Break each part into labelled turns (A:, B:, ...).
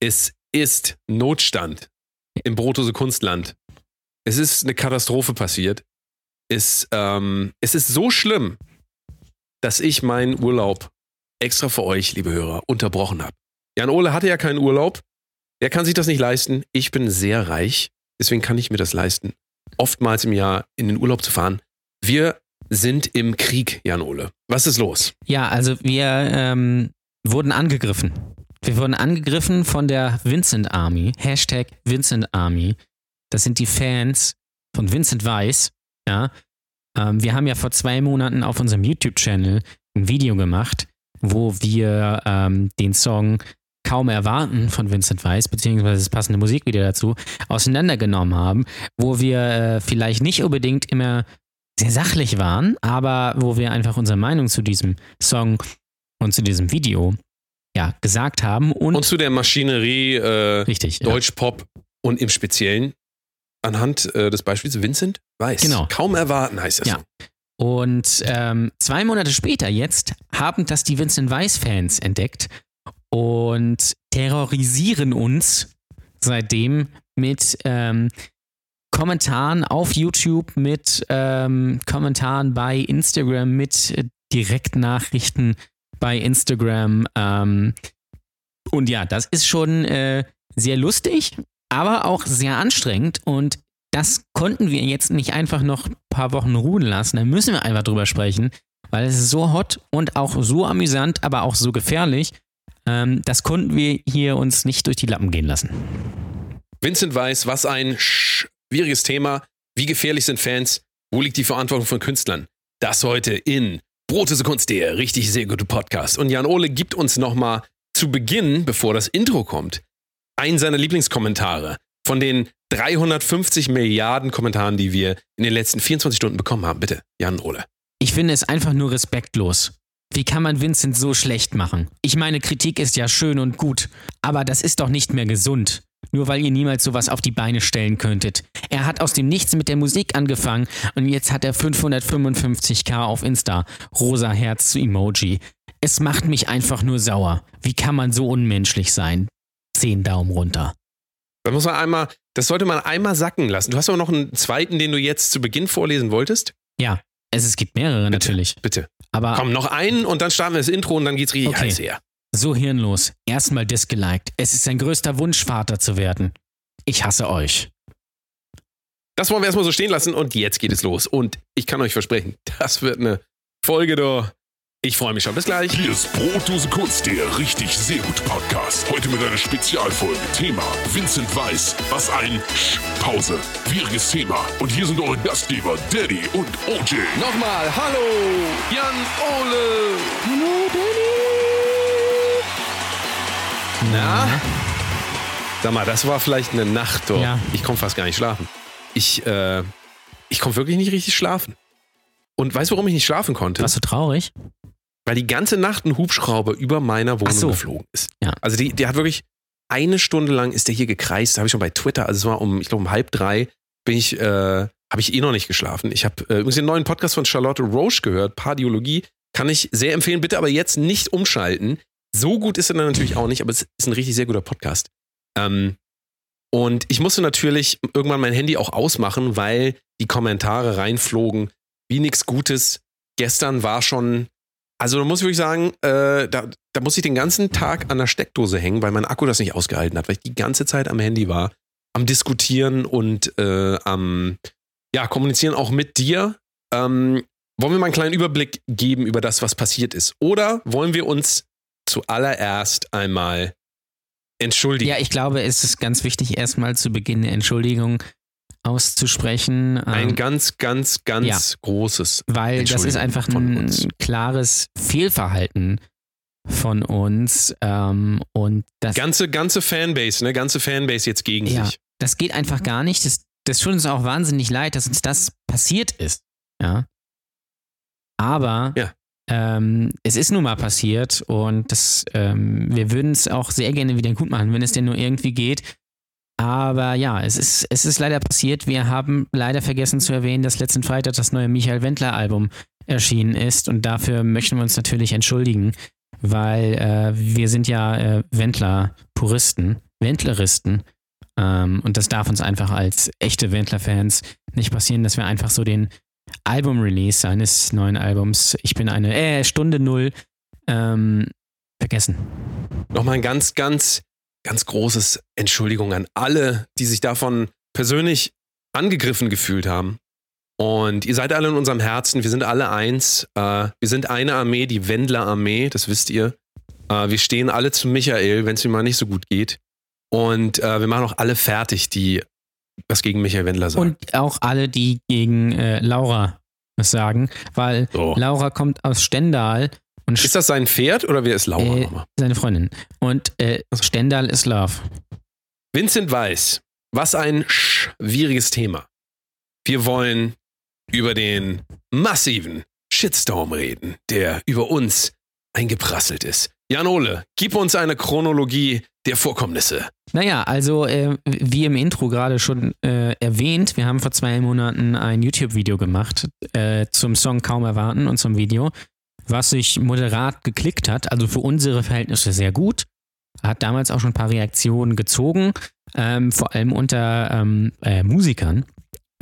A: Es ist Notstand im Brotose Kunstland. Es ist eine Katastrophe passiert. Es, ähm, es ist so schlimm, dass ich meinen Urlaub extra für euch, liebe Hörer, unterbrochen habe. Jan Ole hatte ja keinen Urlaub. Der kann sich das nicht leisten. Ich bin sehr reich. Deswegen kann ich mir das leisten, oftmals im Jahr in den Urlaub zu fahren. Wir sind im Krieg, Jan Ole. Was ist los?
B: Ja, also wir ähm, wurden angegriffen. Wir wurden angegriffen von der Vincent Army. Hashtag Vincent Army. Das sind die Fans von Vincent Weiss. Ja. Ähm, wir haben ja vor zwei Monaten auf unserem YouTube-Channel ein Video gemacht, wo wir ähm, den Song Kaum erwarten von Vincent Weiss, beziehungsweise das passende Musikvideo dazu, auseinandergenommen haben, wo wir äh, vielleicht nicht unbedingt immer sehr sachlich waren, aber wo wir einfach unsere Meinung zu diesem Song und zu diesem Video ja, gesagt haben. Und,
A: Und zu der Maschinerie äh,
B: richtig, ja.
A: Deutschpop und im Speziellen anhand äh, des Beispiels Vincent Weiß.
B: Genau.
A: Kaum erwarten heißt das.
B: Ja. Und ähm, zwei Monate später jetzt haben das die Vincent Weiss-Fans entdeckt und terrorisieren uns seitdem mit ähm, Kommentaren auf YouTube, mit ähm, Kommentaren bei Instagram, mit äh, Direktnachrichten bei Instagram. Ähm, und ja, das ist schon äh, sehr lustig, aber auch sehr anstrengend. Und das konnten wir jetzt nicht einfach noch ein paar Wochen ruhen lassen. Da müssen wir einfach drüber sprechen, weil es ist so hot und auch so amüsant, aber auch so gefährlich. Ähm, das konnten wir hier uns nicht durch die Lappen gehen lassen.
A: Vincent Weiß, was ein schwieriges Thema. Wie gefährlich sind Fans? Wo liegt die Verantwortung von Künstlern? Das heute in Brote Kunst, der richtig sehr gute Podcast. Und Jan Ole gibt uns nochmal zu Beginn, bevor das Intro kommt, einen seiner Lieblingskommentare von den 350 Milliarden Kommentaren, die wir in den letzten 24 Stunden bekommen haben. Bitte, Jan Ole.
B: Ich finde es einfach nur respektlos. Wie kann man Vincent so schlecht machen? Ich meine, Kritik ist ja schön und gut, aber das ist doch nicht mehr gesund. Nur weil ihr niemals sowas auf die Beine stellen könntet. Er hat aus dem Nichts mit der Musik angefangen und jetzt hat er 555k auf Insta. Rosa Herz zu Emoji. Es macht mich einfach nur sauer. Wie kann man so unmenschlich sein? Zehn Daumen runter.
A: Das muss man einmal, das sollte man einmal sacken lassen. Du hast aber noch einen zweiten, den du jetzt zu Beginn vorlesen wolltest?
B: Ja, es, es gibt mehrere
A: bitte,
B: natürlich.
A: Bitte.
B: Aber
A: Komm, noch einen und dann starten wir das Intro und dann geht's richtig
B: Okay.
A: heiß her.
B: So hirnlos. Erstmal disgeliked. Es ist sein größter Wunsch, Vater zu werden. Ich hasse euch.
A: Das wollen wir erstmal so stehen lassen und jetzt geht es los. Und ich kann euch versprechen, das wird eine Folge da. Ich freue mich schon. Bis gleich.
C: Hier ist Brotdose Kunst, der richtig sehr gute Podcast. Heute mit einer Spezialfolge. Thema Vincent Weiss. Was ein Sch Pause. Schwieriges Thema. Und hier sind eure Gastgeber Daddy und OJ.
A: Nochmal, hallo, Jan Ole.
B: Hallo,
A: Na? Sag mal, das war vielleicht eine Nacht, doch.
B: Ja.
A: Ich komme fast gar nicht schlafen. Ich, äh, ich konnte wirklich nicht richtig schlafen. Und weißt du, warum ich nicht schlafen konnte?
B: Warst du traurig?
A: Weil die ganze Nacht ein Hubschrauber über meiner Wohnung
B: so.
A: geflogen ist.
B: Ja.
A: Also die, der hat wirklich eine Stunde lang ist der hier gekreist. Da habe ich schon bei Twitter, also es war um, ich glaube um halb drei, bin ich, äh, habe ich eh noch nicht geschlafen. Ich habe äh, übrigens den neuen Podcast von Charlotte Roche gehört, Pardiologie. Kann ich sehr empfehlen, bitte aber jetzt nicht umschalten. So gut ist er dann natürlich auch nicht, aber es ist ein richtig sehr guter Podcast. Ähm, und ich musste natürlich irgendwann mein Handy auch ausmachen, weil die Kommentare reinflogen, wie nichts Gutes. Gestern war schon, also da muss ich wirklich sagen, äh, da, da muss ich den ganzen Tag an der Steckdose hängen, weil mein Akku das nicht ausgehalten hat, weil ich die ganze Zeit am Handy war, am Diskutieren und äh, am ja, Kommunizieren auch mit dir. Ähm, wollen wir mal einen kleinen Überblick geben über das, was passiert ist? Oder wollen wir uns zuallererst einmal entschuldigen?
B: Ja, ich glaube, es ist ganz wichtig, erstmal zu Beginn eine Entschuldigung auszusprechen.
A: Ein
B: ähm,
A: ganz, ganz, ganz
B: ja.
A: großes.
B: weil das ist einfach ein
A: uns.
B: klares Fehlverhalten von uns. Ähm, und das,
A: Ganze, ganze Fanbase, ne? Ganze Fanbase jetzt gegen
B: ja,
A: sich.
B: das geht einfach gar nicht. Das, das tut uns auch wahnsinnig leid, dass uns das passiert ist. Ja. Aber
A: Ja.
B: Ähm, es ist nun mal passiert und das, ähm, wir würden es auch sehr gerne wieder gut machen, wenn es denn nur irgendwie geht. Aber ja, es ist, es ist leider passiert. Wir haben leider vergessen zu erwähnen, dass letzten Freitag das neue Michael Wendler-Album erschienen ist und dafür möchten wir uns natürlich entschuldigen, weil äh, wir sind ja äh, Wendler-Puristen, Wendleristen. Ähm, und das darf uns einfach als echte Wendler-Fans nicht passieren, dass wir einfach so den Album-Release seines neuen Albums, ich bin eine, äh, Stunde Null, ähm, vergessen.
A: Nochmal ein ganz, ganz, ganz großes Entschuldigung an alle, die sich davon persönlich angegriffen gefühlt haben. Und ihr seid alle in unserem Herzen, wir sind alle eins. Äh, wir sind eine Armee, die Wendler-Armee, das wisst ihr. Äh, wir stehen alle zu Michael, wenn es ihm mal nicht so gut geht. Und äh, wir machen auch alle fertig, die was gegen Michael Wendler sagen.
B: Und auch alle, die gegen äh, Laura was sagen, weil
A: So.
B: Laura kommt aus Stendal und
A: Ist das sein Pferd oder wer ist Laura
B: äh,
A: nochmal?
B: seine Freundin. Und äh, Stendal ist Love.
A: Vincent Weiss, was ein schwieriges Thema. Wir wollen über den massiven Shitstorm reden, der über uns eingeprasselt ist. Jan Ole, gib uns eine Chronologie der Vorkommnisse.
B: Naja, also äh, wie im Intro gerade schon äh, erwähnt, wir haben vor zwei Monaten ein YouTube-Video gemacht äh, zum Song Kaum erwarten und zum Video, was sich moderat geklickt hat, also für unsere Verhältnisse sehr gut. Hat damals auch schon ein paar Reaktionen gezogen, ähm, vor allem unter ähm, äh, Musikern,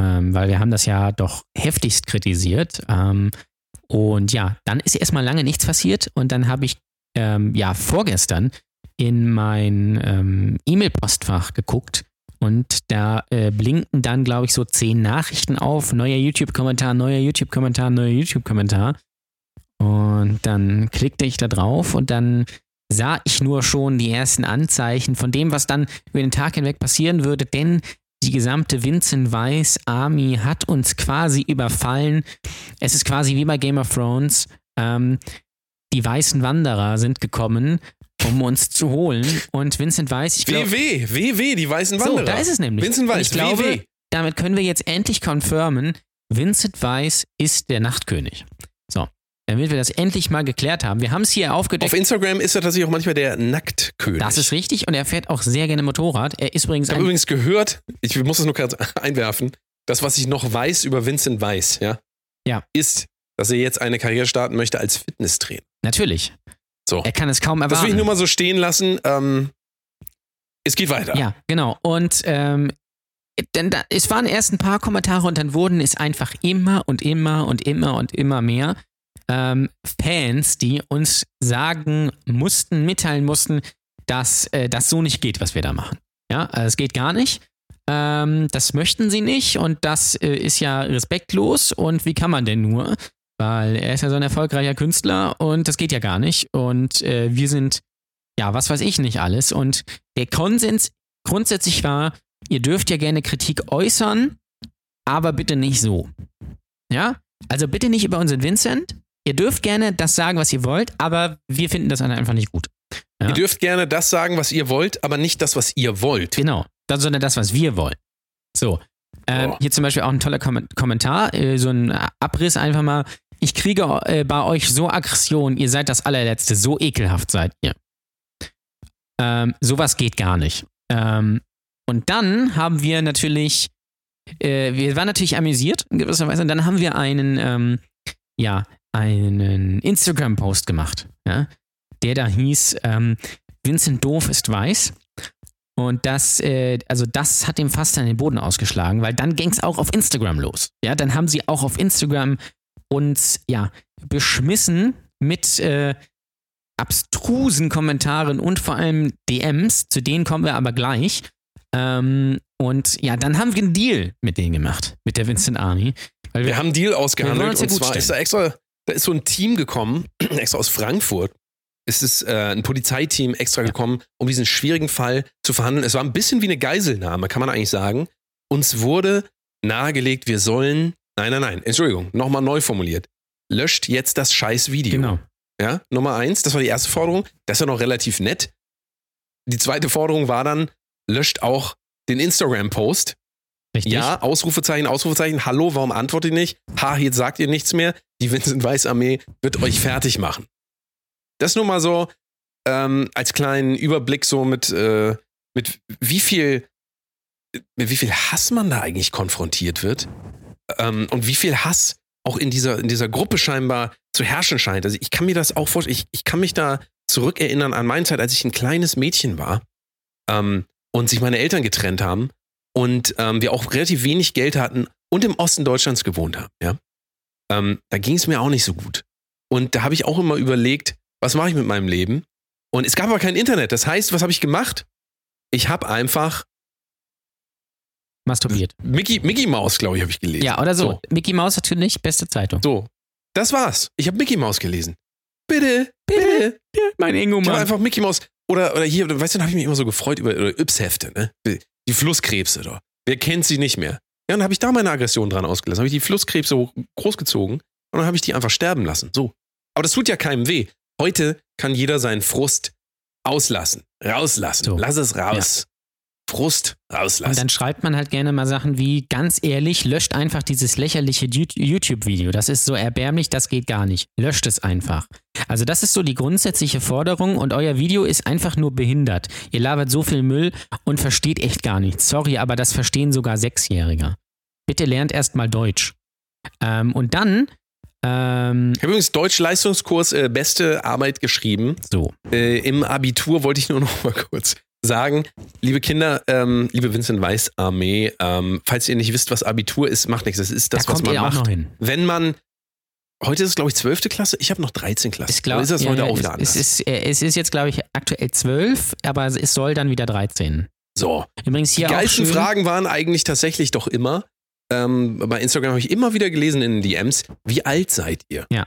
B: ähm, weil wir haben das ja doch heftigst kritisiert. Ähm, und ja, dann ist erstmal lange nichts passiert und dann habe ich ähm, ja vorgestern in mein ähm, E-Mail-Postfach geguckt und da äh, blinken dann, glaube ich, so zehn Nachrichten auf. Neuer YouTube-Kommentar, neuer YouTube-Kommentar, neuer YouTube-Kommentar. Und dann klickte ich da drauf und dann sah ich nur schon die ersten Anzeichen von dem, was dann über den Tag hinweg passieren würde, denn die gesamte Vincent Weiss Army hat uns quasi überfallen. Es ist quasi wie bei Game of Thrones. Ähm, die weißen Wanderer sind gekommen, um uns zu holen. Und Vincent Weiss, ich glaube.
A: WW, WW, die weißen
B: So,
A: Wanderer.
B: da ist es nämlich.
A: Vincent
B: Und
A: Weiss,
B: ich glaube,
A: WW.
B: damit können wir jetzt endlich confirmen, Vincent Weiss ist der Nachtkönig. So, damit wir das endlich mal geklärt haben. Wir haben es hier aufgedeckt.
A: Auf Instagram ist er tatsächlich auch manchmal der Nacktkönig.
B: das ist richtig und er fährt auch sehr gerne Motorrad. Er ist übrigens
A: ich habe übrigens gehört, ich muss es nur gerade einwerfen, das, was ich noch weiß über Vincent Weiss, ja,
B: Ja.
A: ist, dass er jetzt eine Karriere starten möchte als Fitnesstrainer.
B: Natürlich.
A: So.
B: Er kann es kaum erwarten.
A: Das will ich nur mal so stehen lassen. Ähm, es geht weiter.
B: Ja, genau. Und ähm, denn da, es waren erst ein paar Kommentare und dann wurden es einfach immer und immer und immer und immer mehr ähm, Fans, die uns sagen mussten, mitteilen mussten, dass äh, das so nicht geht, was wir da machen. Ja, also es geht gar nicht. Ähm, das möchten sie nicht und das äh, ist ja respektlos und wie kann man denn nur? Weil er ist ja so ein erfolgreicher Künstler und das geht ja gar nicht. Und äh, wir sind, ja, was weiß ich nicht alles. Und der Konsens grundsätzlich war, ihr dürft ja gerne Kritik äußern, aber bitte nicht so. Ja? Also bitte nicht über unseren Vincent. Ihr dürft gerne das sagen, was ihr wollt, aber wir finden das einfach nicht gut. Ja.
A: Ihr dürft gerne das sagen, was ihr wollt, aber nicht das, was ihr wollt.
B: Genau, das, sondern das, was wir wollen. So. Ähm,
A: Oh.
B: hier zum Beispiel auch ein toller Kom Kommentar, äh, so ein Abriss einfach mal. Ich kriege äh, bei euch so Aggression, ihr seid das allerletzte, so ekelhaft seid ihr. Ähm, sowas geht gar nicht. Ähm, und dann haben wir natürlich, äh, wir waren natürlich amüsiert in gewisser Weise, und dann haben wir einen, ähm, ja, einen Instagram-Post gemacht, ja, der da hieß, ähm, Vincent Doof ist weiß. Und das, äh, also das hat dem fast an den Boden ausgeschlagen, weil dann ging es auch auf Instagram los. Ja, dann haben sie auch auf Instagram uns, ja, beschmissen mit äh, abstrusen Kommentaren und vor allem DMs, zu denen kommen wir aber gleich. Ähm, und ja, dann haben wir einen Deal mit denen gemacht, mit der Vincent Army. Weil
A: Wir haben einen Deal
B: Wir
A: ausgehandelt
B: ja
A: und zwar
B: stellen.
A: ist da extra, da ist so ein Team gekommen, extra aus Frankfurt. Es ist äh, ein Polizeiteam extra gekommen, um diesen schwierigen Fall zu verhandeln. Es war ein bisschen wie eine Geiselnahme, kann man eigentlich sagen. Uns wurde nahegelegt, wir sollen, nein, nein, nein, Entschuldigung, nochmal neu formuliert. Löscht jetzt das scheiß Video.
B: genau.
A: Ja, Nummer eins, das war die erste Forderung. Das ist ja noch relativ nett. Die zweite Forderung war dann, löscht auch den Instagram-Post.
B: Richtig.
A: Ja, Ausrufezeichen, Ausrufezeichen. Hallo, warum antwortet ihr nicht? Ha, jetzt sagt ihr nichts mehr. Die Vincent Weiss Armee wird euch fertig machen. Das nur mal so ähm, als kleinen Überblick so mit, äh, mit wie viel, mit wie viel Hass man da eigentlich konfrontiert wird ähm, und wie viel Hass auch in dieser, in dieser Gruppe scheinbar zu herrschen scheint. Also ich kann mir das auch vorstellen, ich, ich kann mich da zurückerinnern an meine Zeit, als ich ein kleines Mädchen war ähm, und sich meine Eltern getrennt haben und ähm, wir auch relativ wenig Geld hatten und im Osten Deutschlands gewohnt haben. Ja? Ähm, da ging es mir auch nicht so gut. Und da habe ich auch immer überlegt, was mache ich mit meinem Leben? Und es gab aber kein Internet. Das heißt, was habe ich gemacht? Ich habe einfach
B: Masturbiert.
A: Mickey, Mickey Mouse, glaube ich, habe ich gelesen.
B: Ja, oder so.
A: So.
B: Mickey Mouse natürlich, beste Zeitung.
A: So, das war's. Ich habe Mickey Mouse gelesen. Bitte, bitte.
B: Mein Ingo,
A: Ich habe
B: Mann.
A: einfach Mickey Mouse. Oder, oder hier, weißt du, dann habe ich mich immer so gefreut über oder Yps-Hefte, ne? Die Flusskrebse da. Wer kennt sie nicht mehr? Ja, und dann habe ich da meine Aggression dran ausgelassen. Habe ich die Flusskrebse hoch, großgezogen und dann habe ich die einfach sterben lassen. So. Aber das tut ja keinem weh. Heute kann jeder seinen Frust auslassen. Rauslassen.
B: So.
A: Lass es raus. Frust
B: Und
A: rauslassen.
B: dann schreibt man halt gerne mal Sachen wie, ganz ehrlich, löscht einfach dieses lächerliche YouTube-Video. Das ist so erbärmlich, das geht gar nicht. Löscht es einfach. Also das ist so die grundsätzliche Forderung und euer Video ist einfach nur behindert. Ihr labert so viel Müll und versteht echt gar nichts. Sorry, aber das verstehen sogar Sechsjähriger. Bitte lernt erst mal Deutsch. Ähm, und dann, ähm,
A: ich habe übrigens Deutsch-Leistungskurs äh, beste Arbeit geschrieben.
B: so.
A: Äh, Im Abitur wollte ich nur noch mal kurz sagen, liebe Kinder, ähm, liebe Vincent Weiß Armee, ähm, falls ihr nicht wisst, was Abitur ist, macht nichts. Das ist das,
B: da
A: was
B: kommt
A: man
B: ihr auch
A: macht.
B: noch hin.
A: Wenn man heute ist es, glaube ich, 12. Klasse, ich habe noch 13 Klasse.
B: Ich glaub,
A: Oder ist das
B: ja,
A: heute
B: ja,
A: auch
B: es,
A: wieder anders?
B: es, ist, es ist jetzt, glaube ich, aktuell 12, aber es soll dann wieder 13.
A: so.
B: Übrigens
A: Die
B: hier auch
A: geilsten Fragen waren eigentlich tatsächlich doch immer, ähm, bei Instagram habe ich immer wieder gelesen in den DMs, wie alt seid ihr?
B: Ja.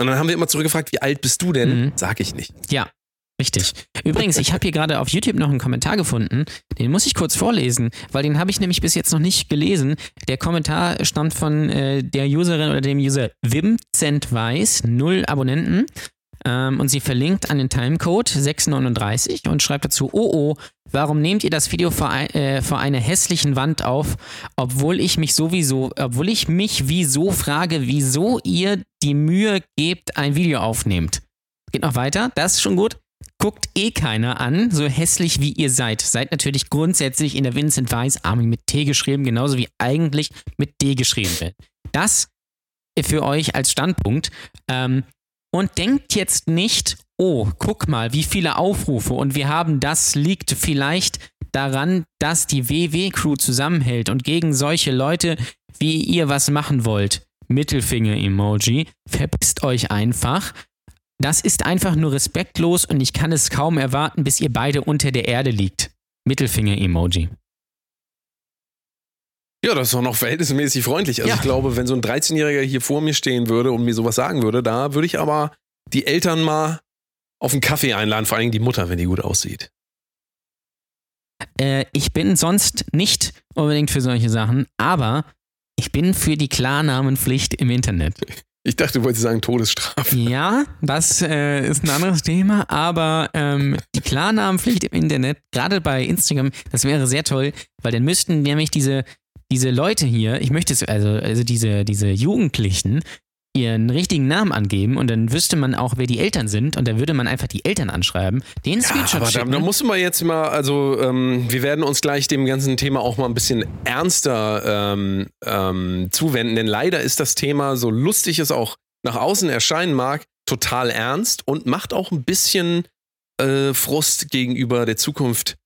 A: Und dann haben wir immer zurückgefragt, wie alt bist du denn?
B: Mhm.
A: Sag ich nicht.
B: Ja, richtig. Übrigens, ich habe hier gerade auf YouTube noch einen Kommentar gefunden. Den muss ich kurz vorlesen, weil den habe ich nämlich bis jetzt noch nicht gelesen. Der Kommentar stammt von äh, der Userin oder dem User Wimzentweiß, null Abonnenten. Ähm, und sie verlinkt an den Timecode 639 und schreibt dazu: Oh oh, warum nehmt ihr das Video vor, äh, vor einer hässlichen Wand auf, obwohl ich mich sowieso, obwohl ich mich wieso frage, wieso ihr die Mühe gebt, ein Video aufnehmt? Geht noch weiter, das ist schon gut. Guckt eh keiner an, so hässlich wie ihr seid. Seid natürlich grundsätzlich in der Vincent Weiss Army mit T geschrieben, genauso wie eigentlich mit D geschrieben wird. Das für euch als Standpunkt. Ähm, und denkt jetzt nicht, oh, guck mal, wie viele Aufrufe und wir haben das liegt vielleicht daran, dass die WW-Crew zusammenhält und gegen solche Leute, wie ihr was machen wollt. Mittelfinger-Emoji. Verpisst euch einfach. Das ist einfach nur respektlos und ich kann es kaum erwarten, bis ihr beide unter der Erde liegt. Mittelfinger-Emoji.
A: Ja, das ist doch noch verhältnismäßig freundlich. Also
B: Ja.
A: ich glaube, wenn so ein 13-Jähriger hier vor mir stehen würde und mir sowas sagen würde, da würde ich aber die Eltern mal auf einen Kaffee einladen, vor allem die Mutter, wenn die gut aussieht.
B: Äh, ich bin sonst nicht unbedingt für solche Sachen, aber ich bin für die Klarnamenpflicht im Internet.
A: Ich dachte, du wolltest sagen Todesstrafe.
B: Ja, das äh, ist ein anderes Thema, aber ähm, die Klarnamenpflicht im Internet, gerade bei Instagram, das wäre sehr toll, weil dann müssten nämlich diese, diese Leute hier, ich möchte es, also, also diese, diese Jugendlichen, ihren richtigen Namen angeben und dann wüsste man auch, wer die Eltern sind und dann würde man einfach die Eltern anschreiben, den
A: Ja,
B: Screenshot
A: aber da,
B: schicken.
A: da mussten wir jetzt mal, also ähm, wir werden uns gleich dem ganzen Thema auch mal ein bisschen ernster ähm, ähm, zuwenden, denn leider ist das Thema, so lustig es auch nach außen erscheinen mag, total ernst und macht auch ein bisschen äh, Frust gegenüber der Zukunft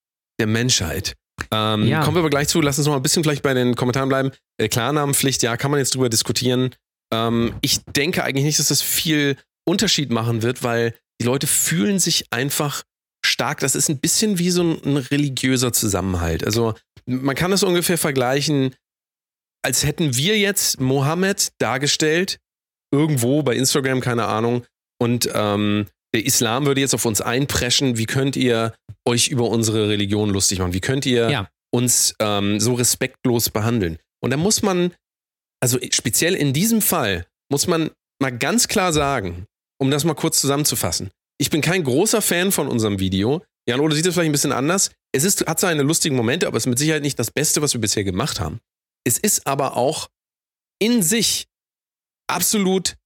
A: der Menschheit. Ähm,
B: Ja.
A: Kommen wir aber gleich zu, lass uns noch mal ein bisschen vielleicht bei den Kommentaren bleiben. Äh, Klarnamenpflicht, ja, kann man jetzt drüber diskutieren. Ähm, ich denke eigentlich nicht, dass das viel Unterschied machen wird, weil die Leute fühlen sich einfach stark. Das ist ein bisschen wie so ein, ein religiöser Zusammenhalt. Also man kann das ungefähr vergleichen, als hätten wir jetzt Mohammed dargestellt, irgendwo bei Instagram, keine Ahnung, und ähm, der Islam würde jetzt auf uns einpreschen. Wie könnt ihr euch über unsere Religion lustig machen? Wie könnt ihr
B: Ja.
A: uns ähm, so respektlos behandeln? Und da muss man, also speziell in diesem Fall, muss man mal ganz klar sagen, um das mal kurz zusammenzufassen. Ich bin kein großer Fan von unserem Video. Jan Ole sieht es vielleicht ein bisschen anders. Es ist, hat seine lustigen Momente, aber es ist mit Sicherheit nicht das Beste, was wir bisher gemacht haben. Es ist aber auch in sich absolut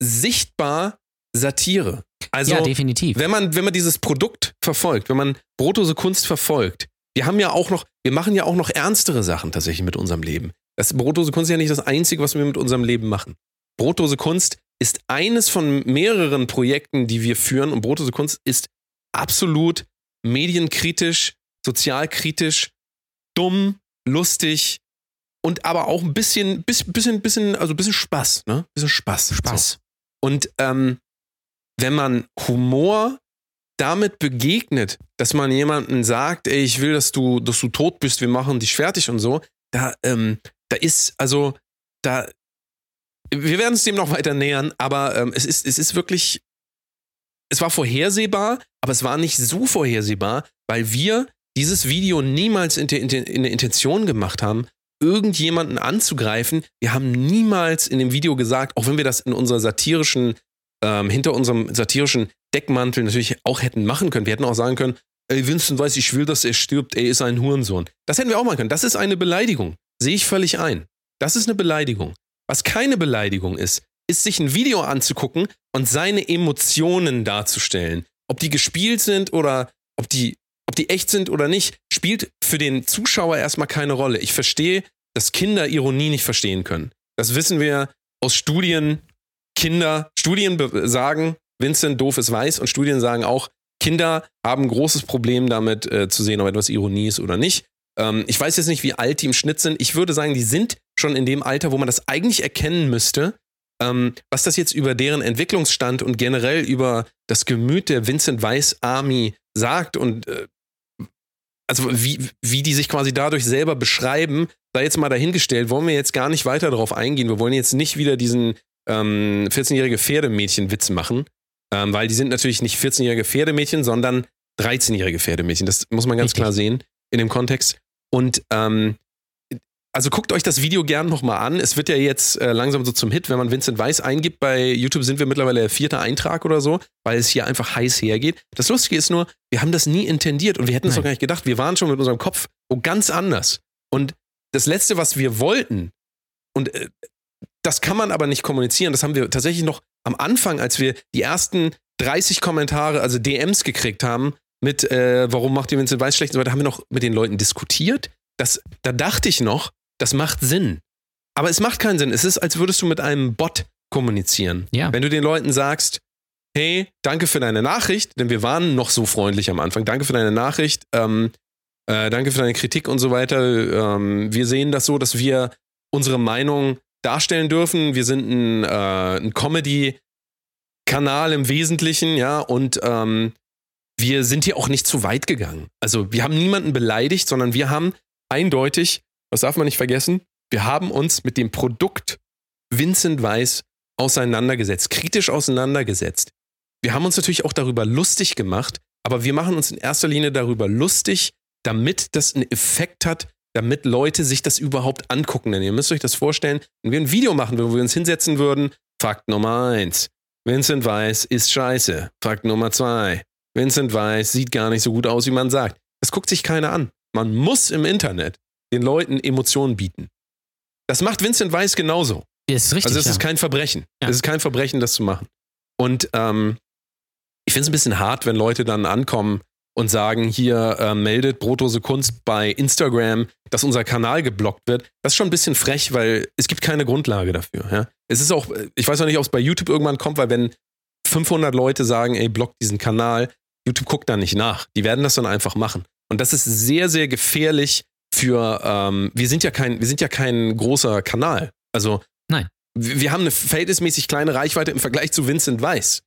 A: sichtbar Satire. Also,
B: ja, definitiv.
A: wenn man, wenn man dieses Produkt verfolgt, wenn man Brotose Kunst verfolgt, wir haben ja auch noch, wir machen ja auch noch ernstere Sachen tatsächlich mit unserem Leben. Das Brotose Kunst ist ja nicht das Einzige, was wir mit unserem Leben machen. Brotose Kunst ist eines von mehreren Projekten, die wir führen. Und Brotose Kunst ist absolut medienkritisch, sozialkritisch, dumm, lustig und aber auch ein bisschen, bisschen, bisschen, bisschen also ein bisschen Spaß, ne? Ein bisschen Spaß.
B: Spaß.
A: So. Und ähm, wenn man Humor damit begegnet, dass man jemandem sagt, ey, ich will, dass du, dass du tot bist, wir machen dich fertig und so, da, ähm, da ist, also, da, wir werden es dem noch weiter nähern, aber ähm, es, ist, es ist wirklich, es war vorhersehbar, aber es war nicht so vorhersehbar, weil wir dieses Video niemals in, der in der Intention gemacht haben, irgendjemanden anzugreifen. Wir haben niemals in dem Video gesagt, auch wenn wir das in unserer satirischen, ähm, hinter unserem satirischen Deckmantel natürlich auch hätten machen können. Wir hätten auch sagen können, ey, Winston weiß, ich will, dass er stirbt, er ist ein Hurensohn. Das hätten wir auch machen können. Das ist eine Beleidigung. Sehe ich völlig ein. Das ist eine Beleidigung. Was keine Beleidigung ist, ist sich ein Video anzugucken und seine Emotionen darzustellen. Ob die gespielt sind oder ob die, ob die echt sind oder nicht, spielt für den Zuschauer erstmal keine Rolle. Ich verstehe, dass Kinder Ironie nicht verstehen können. Das wissen wir aus Studien. Kinder, Studien sagen, Vincent doof ist weiß und Studien sagen auch, Kinder haben ein großes Problem damit äh, zu sehen, ob etwas Ironie ist oder nicht. Ähm, ich weiß jetzt nicht, wie alt die im Schnitt sind. Ich würde sagen, die sind schon in dem Alter, wo man das eigentlich erkennen müsste. Ähm, was das jetzt über deren Entwicklungsstand und generell über das Gemüt der Vincent Weiss Army sagt und äh, also wie, wie die sich quasi dadurch selber beschreiben, sei jetzt mal dahingestellt, wollen wir jetzt gar nicht weiter darauf eingehen. Wir wollen jetzt nicht wieder diesen ähm, 14-jährige Pferdemädchen-Witz machen, ähm, weil die sind natürlich nicht 14-jährige Pferdemädchen, sondern 13-jährige Pferdemädchen. Das muss man ganz
B: Richtig.
A: klar sehen in dem Kontext. Und ähm, also guckt euch das Video gern nochmal an. Es wird ja jetzt äh, langsam so zum Hit, wenn man Vincent Weiss eingibt. Bei YouTube sind wir mittlerweile der vierte Eintrag oder so, weil es hier einfach heiß hergeht. Das Lustige ist nur, wir haben das nie intendiert und wir hätten es doch gar nicht gedacht. Wir waren schon mit unserem Kopf wo ganz anders. Und das Letzte, was wir wollten, und äh, das kann man aber nicht kommunizieren, das haben wir tatsächlich noch am Anfang, als wir die ersten 30 Kommentare, also DMs gekriegt haben, mit äh, warum macht ihr Vincent Weiss schlecht und so weiter, haben wir noch mit den Leuten diskutiert. Das, da dachte ich noch, das macht Sinn. Aber es macht keinen Sinn. Es ist, als würdest du mit einem Bot kommunizieren.
B: Ja.
A: Wenn du den Leuten sagst, hey, danke für deine Nachricht, denn wir waren noch so freundlich am Anfang, danke für deine Nachricht, ähm, äh, danke für deine Kritik und so weiter. Ähm, wir sehen das so, dass wir unsere Meinung darstellen dürfen. Wir sind ein, äh, ein Comedy-Kanal im Wesentlichen, ja, und ähm, wir sind hier auch nicht zu weit gegangen. Also wir haben niemanden beleidigt, sondern wir haben eindeutig, das darf man nicht vergessen, wir haben uns mit dem Produkt Vincent Weiss auseinandergesetzt, kritisch auseinandergesetzt. Wir haben uns natürlich auch darüber lustig gemacht, aber wir machen uns in erster Linie darüber lustig, damit das einen Effekt hat, damit Leute sich das überhaupt angucken. Denn ihr müsst euch das vorstellen, wenn wir ein Video machen würden, wo wir uns hinsetzen würden, Fakt Nummer eins, Vincent Weiss ist scheiße. Fakt Nummer zwei, Vincent Weiss sieht gar nicht so gut aus, wie man sagt. Das guckt sich keiner an. Man muss im Internet den Leuten Emotionen bieten. Das macht Vincent Weiss genauso.
B: Das ist richtig.
A: Also es
B: ja.
A: ist kein Verbrechen.
B: Ja.
A: Es ist kein Verbrechen, das zu machen. Und ähm, ich finde es ein bisschen hart, wenn Leute dann ankommen und sagen, hier äh, meldet Brotdose Kunst bei Instagram, dass unser Kanal geblockt wird. Das ist schon ein bisschen frech, weil es gibt keine Grundlage dafür. Ja? Es ist auch, ich weiß auch nicht, ob es bei YouTube irgendwann kommt, weil wenn 500 Leute sagen, ey, blockt diesen Kanal, YouTube guckt da nicht nach. Die werden das dann einfach machen. Und das ist sehr, sehr gefährlich für, ähm, wir sind ja kein, wir sind ja kein großer Kanal. Also
B: Nein.
A: wir wir haben eine verhältnismäßig kleine Reichweite im Vergleich zu Vincent Weiss.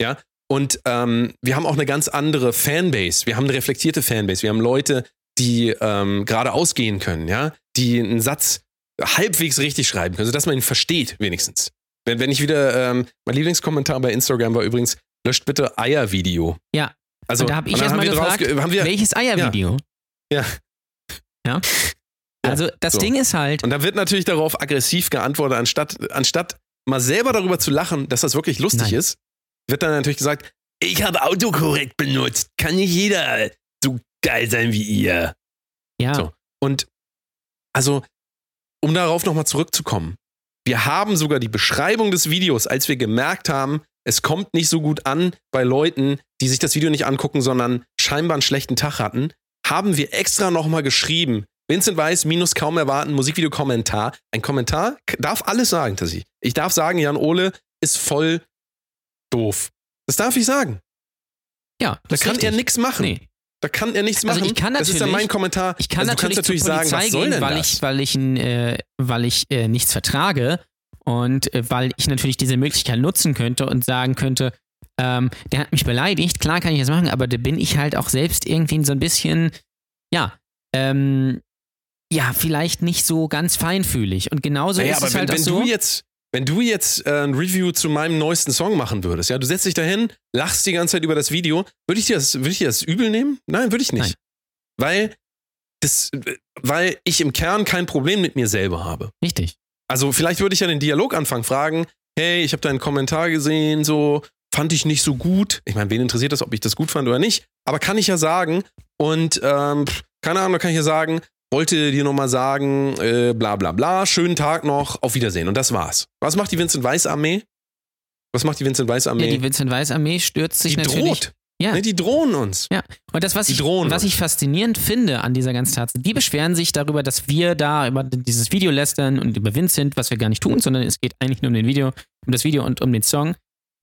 A: Ja. Und ähm, wir haben auch eine ganz andere Fanbase. Wir haben eine reflektierte Fanbase. Wir haben Leute, die ähm, gerade ausgehen können, ja, die einen Satz halbwegs richtig schreiben können, sodass man ihn versteht, wenigstens. Wenn, wenn ich wieder, ähm, mein Lieblingskommentar bei Instagram war übrigens, löscht bitte Eiervideo.
B: Ja.
A: Also,
B: und da habe ich erstmal gefragt,
A: wir,
B: welches Eiervideo?
A: Ja.
B: Ja. Also das
A: so.
B: Ding ist halt,
A: Und da wird natürlich darauf aggressiv geantwortet, anstatt, anstatt mal selber darüber zu lachen, dass das wirklich lustig
B: Nein.
A: ist, wird dann natürlich gesagt, ich habe Autokorrekt benutzt. Kann nicht jeder so geil sein wie ihr.
B: ja,
A: So. Und also, um darauf nochmal zurückzukommen, wir haben sogar die Beschreibung des Videos, als wir gemerkt haben, es kommt nicht so gut an bei Leuten, die sich das Video nicht angucken, sondern scheinbar einen schlechten Tag hatten, haben wir extra nochmal geschrieben. Vincent Weiss minus kaum erwarten, Musikvideo-Kommentar. Ein Kommentar darf alles sagen, Tassi. Ich darf sagen, Jan Ole, ist voll doof. Das darf ich sagen.
B: Ja,
A: Da
B: das ist
A: kann
B: richtig.
A: er nichts machen.
B: Nee.
A: Da kann er nichts
B: Also
A: machen.
B: ich kann
A: das ist ja
B: natürlich-
A: mein Kommentar.
B: Ich kann
A: also du kannst
B: natürlich,
A: natürlich sagen,
B: Polizei
A: was soll
B: gehen,
A: denn
B: weil
A: das?
B: ich, weil ich, äh, weil ich äh, nichts vertrage und äh, weil ich natürlich diese Möglichkeit nutzen könnte und sagen könnte, ähm, der hat mich beleidigt, klar kann ich das machen, aber da bin ich halt auch selbst irgendwie so ein bisschen, ja, ähm, ja, vielleicht nicht so ganz feinfühlig. Und genauso
A: naja,
B: ist es
A: wenn,
B: halt auch
A: wenn
B: so.
A: du jetzt, wenn du jetzt äh, ein Review zu meinem neuesten Song machen würdest, ja, du setzt dich dahin, lachst die ganze Zeit über das Video, würde ich dir das, würde ich dir das übel nehmen? Nein, würde ich nicht.
B: Nein.
A: Weil das, weil ich im Kern kein Problem mit mir selber habe.
B: Richtig.
A: Also vielleicht würde ich ja den Dialog anfangen, fragen, hey, ich habe deinen Kommentar gesehen, so fand ich nicht so gut. Ich meine, wen interessiert das, ob ich das gut fand oder nicht? Aber kann ich ja sagen. Und ähm, keine Ahnung, da kann ich ja sagen, wollte dir nochmal sagen, äh, bla bla bla, schönen Tag noch, auf Wiedersehen. Und das war's. Was macht die Vincent Weiss Armee? Was macht die Vincent
B: Ja,
A: Armee?
B: die Vincent Weiss Armee stürzt sich
A: die
B: natürlich.
A: droht.
B: Ja.
A: Ne, die drohen uns.
B: Ja, und das, was,
A: Die
B: ich,
A: drohen
B: was ich faszinierend finde an dieser ganzen Tatsache, die beschweren sich darüber, dass wir da über dieses Video lästern und über Vincent, was wir gar nicht tun, sondern es geht eigentlich nur um den Video, um das Video und um den Song.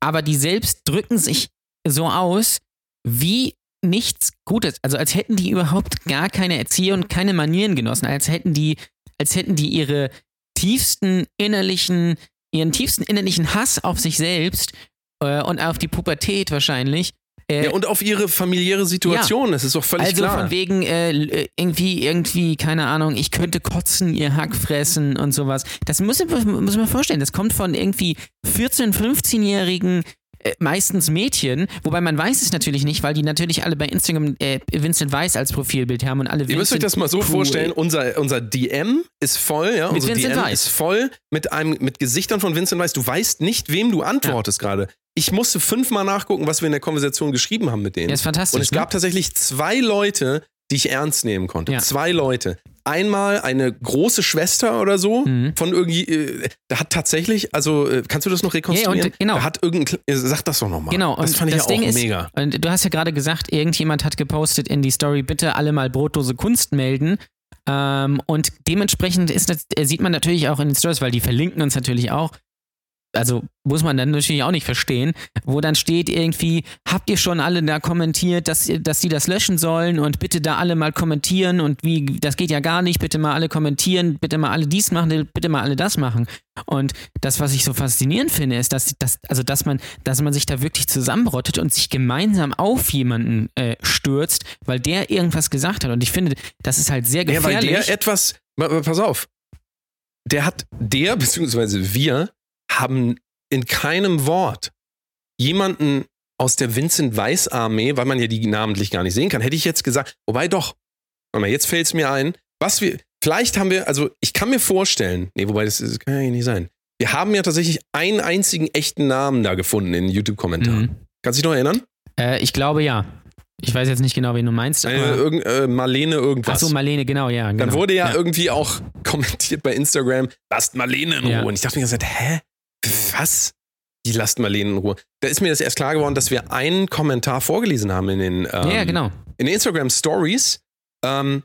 B: Aber die selbst drücken sich so aus, wie nichts Gutes. Also als hätten die überhaupt gar keine Erziehung und keine Manieren genossen, als hätten die, als hätten die ihre tiefsten innerlichen, ihren tiefsten innerlichen Hass auf sich selbst äh, und auf die Pubertät wahrscheinlich. Äh,
A: Ja, und auf ihre familiäre Situation, das ist doch völlig
B: also
A: klar.
B: von wegen äh, l- irgendwie, irgendwie, keine Ahnung, ich könnte kotzen, ihr Hack fressen und sowas. Das muss, muss man vorstellen. Das kommt von irgendwie 14-, 15-jährigen äh, meistens Mädchen, wobei man weiß es natürlich nicht, weil die natürlich alle bei Instagram äh, Vincent Weiss als Profilbild haben und alle
A: Ihr müsst euch
B: Vincent
A: das mal so
B: cool.
A: vorstellen, unser, unser DM ist voll, ja,
B: Mit
A: unser
B: Vincent
A: DM
B: Weiss.
A: ist voll mit einem mit Gesichtern von Vincent Weiss. Du weißt nicht, wem du antwortest gerade. Ich musste fünfmal nachgucken, was wir in der Konversation geschrieben haben mit denen.
B: Ja, ist fantastisch.
A: Und es
B: ne?
A: gab tatsächlich zwei Leute, die ich ernst nehmen konnte.
B: Ja.
A: Zwei Leute. Einmal eine große Schwester oder so
B: Mhm.
A: von irgendwie, äh, da hat tatsächlich, also äh, kannst du das noch rekonstruieren?
B: Ja, und, genau.
A: Da hat irgendein, äh, sag das doch nochmal.
B: Genau,
A: das fand ich
B: das
A: ja
B: Ding
A: auch
B: ist,
A: mega.
B: Und du hast ja gerade gesagt, irgendjemand hat gepostet in die Story, bitte alle mal brotlose Kunst melden. Ähm, und dementsprechend ist das, äh, sieht man natürlich auch in den Stories, weil die verlinken uns natürlich auch. Also muss man dann natürlich auch nicht verstehen, wo dann steht irgendwie, habt ihr schon alle da kommentiert, dass, dass sie das löschen sollen und bitte da alle mal kommentieren und wie, das geht ja gar nicht, bitte mal alle kommentieren, bitte mal alle dies machen, bitte mal alle das machen. Und das, was ich so faszinierend finde, ist, dass, dass, also dass man, dass man sich da wirklich zusammenrottet und sich gemeinsam auf jemanden äh, stürzt, weil der irgendwas gesagt hat. Und ich finde, das ist halt sehr
A: Ja, weil
B: gefährlich.
A: der etwas, pass auf, der hat, der beziehungsweise wir haben in keinem Wort jemanden aus der Vincent Weiss Armee, weil man ja die namentlich gar nicht sehen kann, hätte ich jetzt gesagt, wobei doch, warte mal, jetzt fällt es mir ein, was wir, vielleicht haben wir, also ich kann mir vorstellen, nee, wobei das, das kann ja nicht sein. Wir haben ja tatsächlich einen einzigen echten Namen da gefunden in YouTube-Kommentaren.
B: Mhm.
A: Kannst du dich noch erinnern?
B: Äh, ich glaube ja. Ich weiß jetzt nicht genau, wen du meinst.
A: Eine,
B: Aber,
A: irgend, äh, Marlene irgendwas.
B: ach so, Marlene, genau, ja. Genau.
A: Dann wurde ja, irgendwie auch kommentiert bei Instagram, lasst Marlene in Ruhe.
B: Ja.
A: Und ich dachte mir Zeit, hä? Was? Die lasst Marlene in Ruhe. Da ist mir das erst klar geworden, dass wir einen Kommentar vorgelesen haben in den, ähm,
B: ja, genau.
A: in Instagram Stories. Ähm,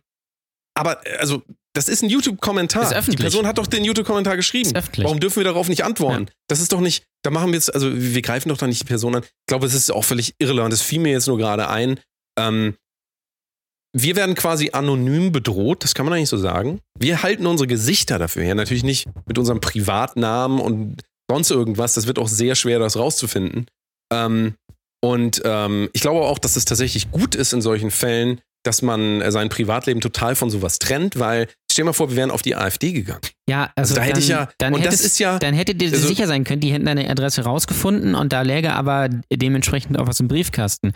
A: aber also, das ist ein YouTube-Kommentar. Die Person hat doch den YouTube-Kommentar geschrieben.
B: Ist öffentlich.
A: Warum dürfen wir darauf nicht antworten? Das ist doch nicht, da machen wir jetzt, also wir greifen doch da nicht die Person an. Ich glaube, es ist auch völlig irrelevant. Das fiel mir jetzt nur gerade ein. Ähm, wir werden quasi anonym bedroht, das kann man eigentlich so sagen. Wir halten unsere Gesichter dafür her. Natürlich nicht mit unserem Privatnamen und sonst irgendwas. Das wird auch sehr schwer, das rauszufinden. Ähm, und ähm, ich glaube auch, dass es tatsächlich gut ist in solchen Fällen, dass man äh, sein Privatleben total von sowas trennt, weil stell mal vor, wir wären auf die AfD gegangen.
B: Ja, also,
A: Also da hätte
B: dann,
A: ich ja-
B: dann
A: und das
B: hättest-
A: ist ja-
B: dann hättet ihr
A: also-
B: sicher sein können, die hätten deine Adresse rausgefunden und da läge aber dementsprechend auch was im Briefkasten.